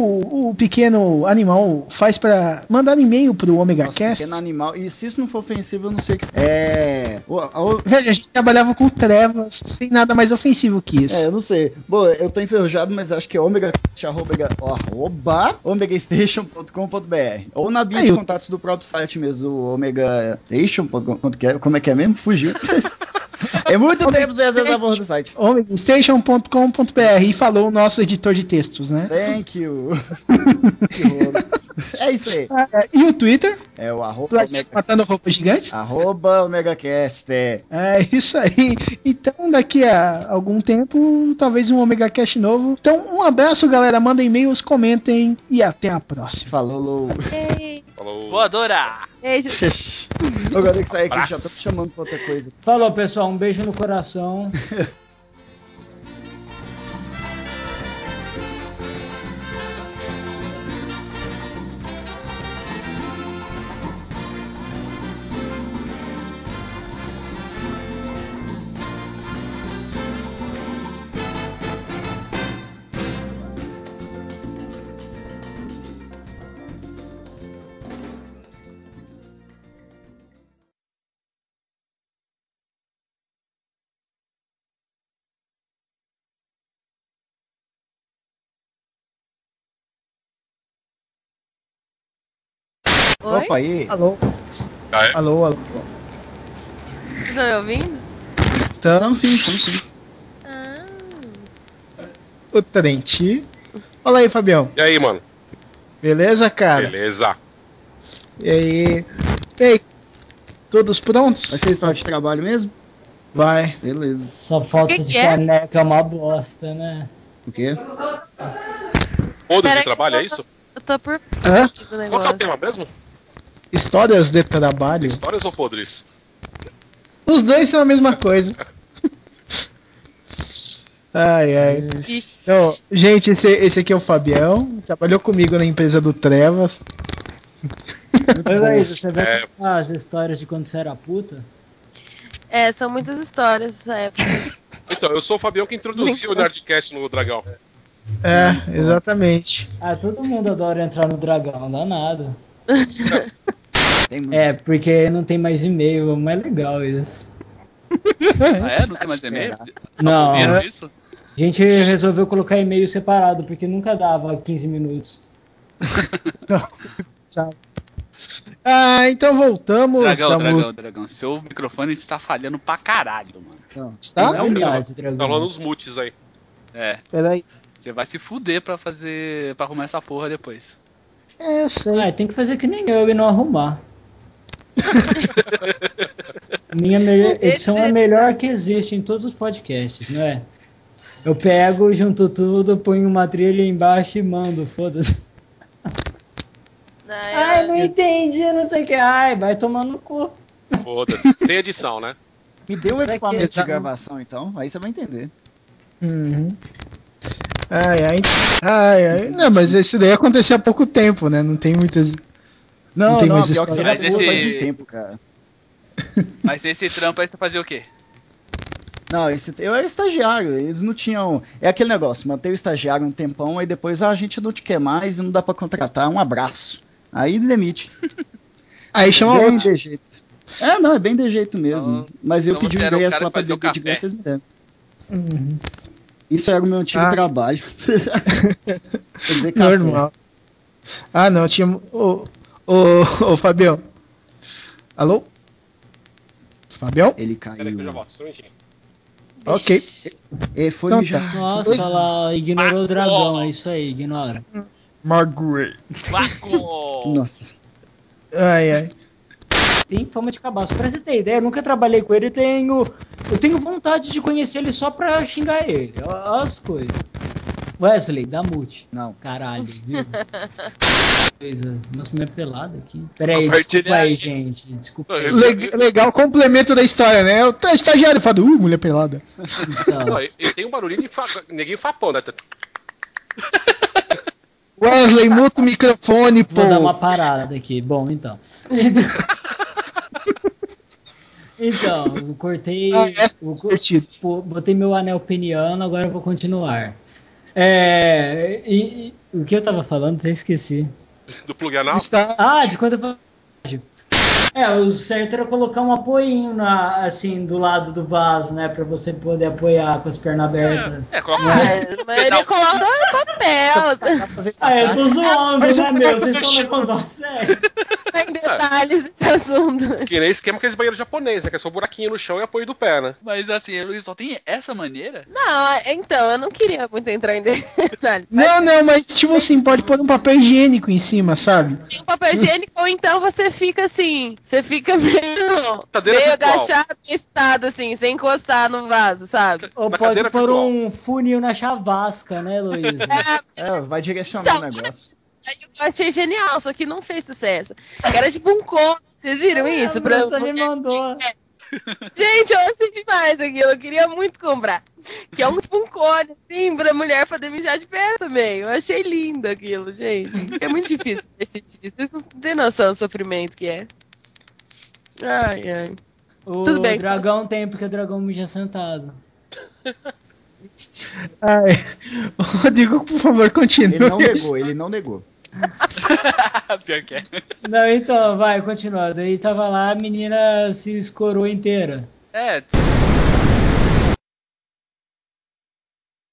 o pequeno animal faz pra mandar e-mail pro Omega Nossa, Cast? pequeno animal. E se isso não for ofensivo, eu não sei o que. É. o- o- a gente trabalhava com trevas, sem nada mais ofensivo que isso. É, eu não sei. Bom, eu tô enferrujado, mas acho que é omega, arroba, arroba omegastation.com.br ou na bio Aí, de eu- contatos do próprio site mesmo, o omegastation.com. Como é que é mesmo? Fugiu. é muito tempo sem acessar a porra do site. omegastation.com.br e falou o nosso editor de textos, né? Thank you. que. É isso aí. É, E o Twitter, É o arroba, omega, matando roupas gigantes. arroba omegacast. É. É isso aí. Então, daqui a algum tempo, talvez um Omega Cash novo. Então, um abraço, galera. Mandem e-mails, comentem e até a próxima. Falou, Lou. Falou. voadora! Beijo. Eu vou ter que sair aqui, já tô te chamando pra outra coisa. Falou, pessoal. Um beijo no coração. Oi? Opa, aí. Alô? Ah, é? Alô, alô. Vocês estão me ouvindo? Estamos sim, estamos sim. Ah, O Trent. Fala aí, Fabião. E aí, mano? Beleza, cara? Beleza. E aí? E aí? Todos prontos? Vai ser história de trabalho mesmo? Vai. Beleza. Essa falta Que de que é? caneca é uma bosta, né? O quê? Todos de trabalho, é isso? eu tô por Hã? Qual que é o tema mesmo? Histórias de trabalho. Histórias ou podres? Os dois são a mesma coisa. Ai, ai. Então, gente, esse, esse aqui é o Fabião. Trabalhou comigo na empresa do Trevas. Mas aí, você vai É. contar as histórias de quando você era puta? É, são muitas histórias dessa época. Então, eu sou o Fabião que introduziu o Nerdcast no Dragão. É, exatamente. Ah, todo mundo adora entrar no dragão, não dá nada. Tem muito. É, porque não tem mais e-mail, é mais legal isso. Ah, é? Não tem mais e-mail? Não, Viram a gente resolveu colocar e-mail separado, porque nunca dava 15 minutos. Ah, então voltamos. Dragão, Estamos- dragão, dragão. Seu microfone está falhando pra caralho, mano. Não. Está? é humildade, dragão. Tá rolando os mutes aí. É, Peraí. você vai se fuder pra fazer. pra arrumar essa porra depois. É, eu sei. Ah, tem que fazer que nem eu e não arrumar. Minha melhor, edição é a melhor que existe em todos os podcasts, não é? Eu pego, junto tudo, ponho uma trilha embaixo e mando, foda-se. Ai, Ai, não entendi, não sei o que. Ai, vai tomar no cu. Foda-se. Sem edição, né? Me dê um Pra equipamento de gravação, então, aí você vai entender. Uhum. Ai, ai. Ai, ai. Não, mas isso daí aconteceu há pouco tempo, né? Não tem muitas. Não Não, tem não, mais pior que você Mas faz esse- um tempo, cara. Mas esse trampo aí você fazia o quê? Não, esse, eu era estagiário, eles não tinham. É aquele negócio, manter o estagiário um tempão, aí depois ah, a gente não te quer mais e não dá pra contratar, um abraço. Aí demite. Aí chama bem outro. de jeito. É, não, é bem de jeito mesmo. Então- Mas eu então pedi um ingresso cara lá que pra fazia o beber de vocês me deram. Uhum. Isso era o meu antigo Ah. trabalho. Quer dizer, café. Normal. Ah, não, tinha. Ô, ô, Fabião. Alô? Fabião? Ele Peraí que eu já caiu. volto. Só um minutinho. Ok. É, foi Então mijar. Nossa, lá, ignorou o dragão, é isso aí, ignora. Margaret. Vaco! Nossa. Ai, ai. Tem fama de cabaço. Pra você ter ideia, eu nunca trabalhei com ele e tenho. Eu tenho vontade de conhecer ele só pra xingar ele. Olha as coisas. Wesley, dá mute. Não. Caralho, viu? Coisa. Nossa, minha pelada aqui. Pera aí, Compartilha desculpa aí, gente. Desculpa aí. eu- Le- legal, complemento da história, né? O estagiário fala, uh, mulher pelada. Então, Não, ele tem um barulhinho de fa... neguinho fapão, né? Wesley, muta o microfone, pô. vou dar uma parada aqui. Bom, então. Então, eu cortei. Ah. Pô, botei meu anel peniano, agora eu vou continuar. É. E, e- o que eu tava falando, até esqueci. Do plug anal. Está... Ah, de quando eu. É, o certo era colocar um apoinho na, assim, do lado do vaso, né? Pra você poder apoiar com as pernas abertas. É, coloca Ah, mas ele coloca papel. Ah, eu tô zoando, Mas né, meu? cara Vocês tá estão levando a sério. Tem detalhes desse assunto. Que nem esquema aqueles banheiros japoneses, né? Que é só um buraquinho no chão e apoio do pé, né? Mas assim, ele só tem essa maneira? Não, então, eu não queria muito entrar em detalhes. Não, não, mas tipo assim, pode pôr um papel higiênico em cima, sabe? Tem um papel higiênico, ou então você fica assim, você fica meio, Cadeira meio virtual. agachado, estado assim, sem encostar no vaso, sabe? Ou Na pode pôr virtual. um funil na chavasca, né, Luiz? É, vai direcionar o Então, negócio. Aí eu achei genial, só que não fez sucesso. Era tipo um conto, vocês viram isso? Pra- Você me mandou. Gente, eu achei demais aquilo, eu queria muito comprar. Que é um tipo um cone, assim, pra mulher poder mijar de pé também. Eu achei lindo aquilo, gente. É muito difícil assistir isso. Vocês não têm noção do sofrimento que é. Ai, ai. O Tudo bem. dragão tem, porque o dragão mija sentado. Ai. Rodrigo, por favor, continue. Ele não negou, ele não negou. Pior que é. Não, então, vai, continua. Daí tava lá, a menina se escorou inteira. É,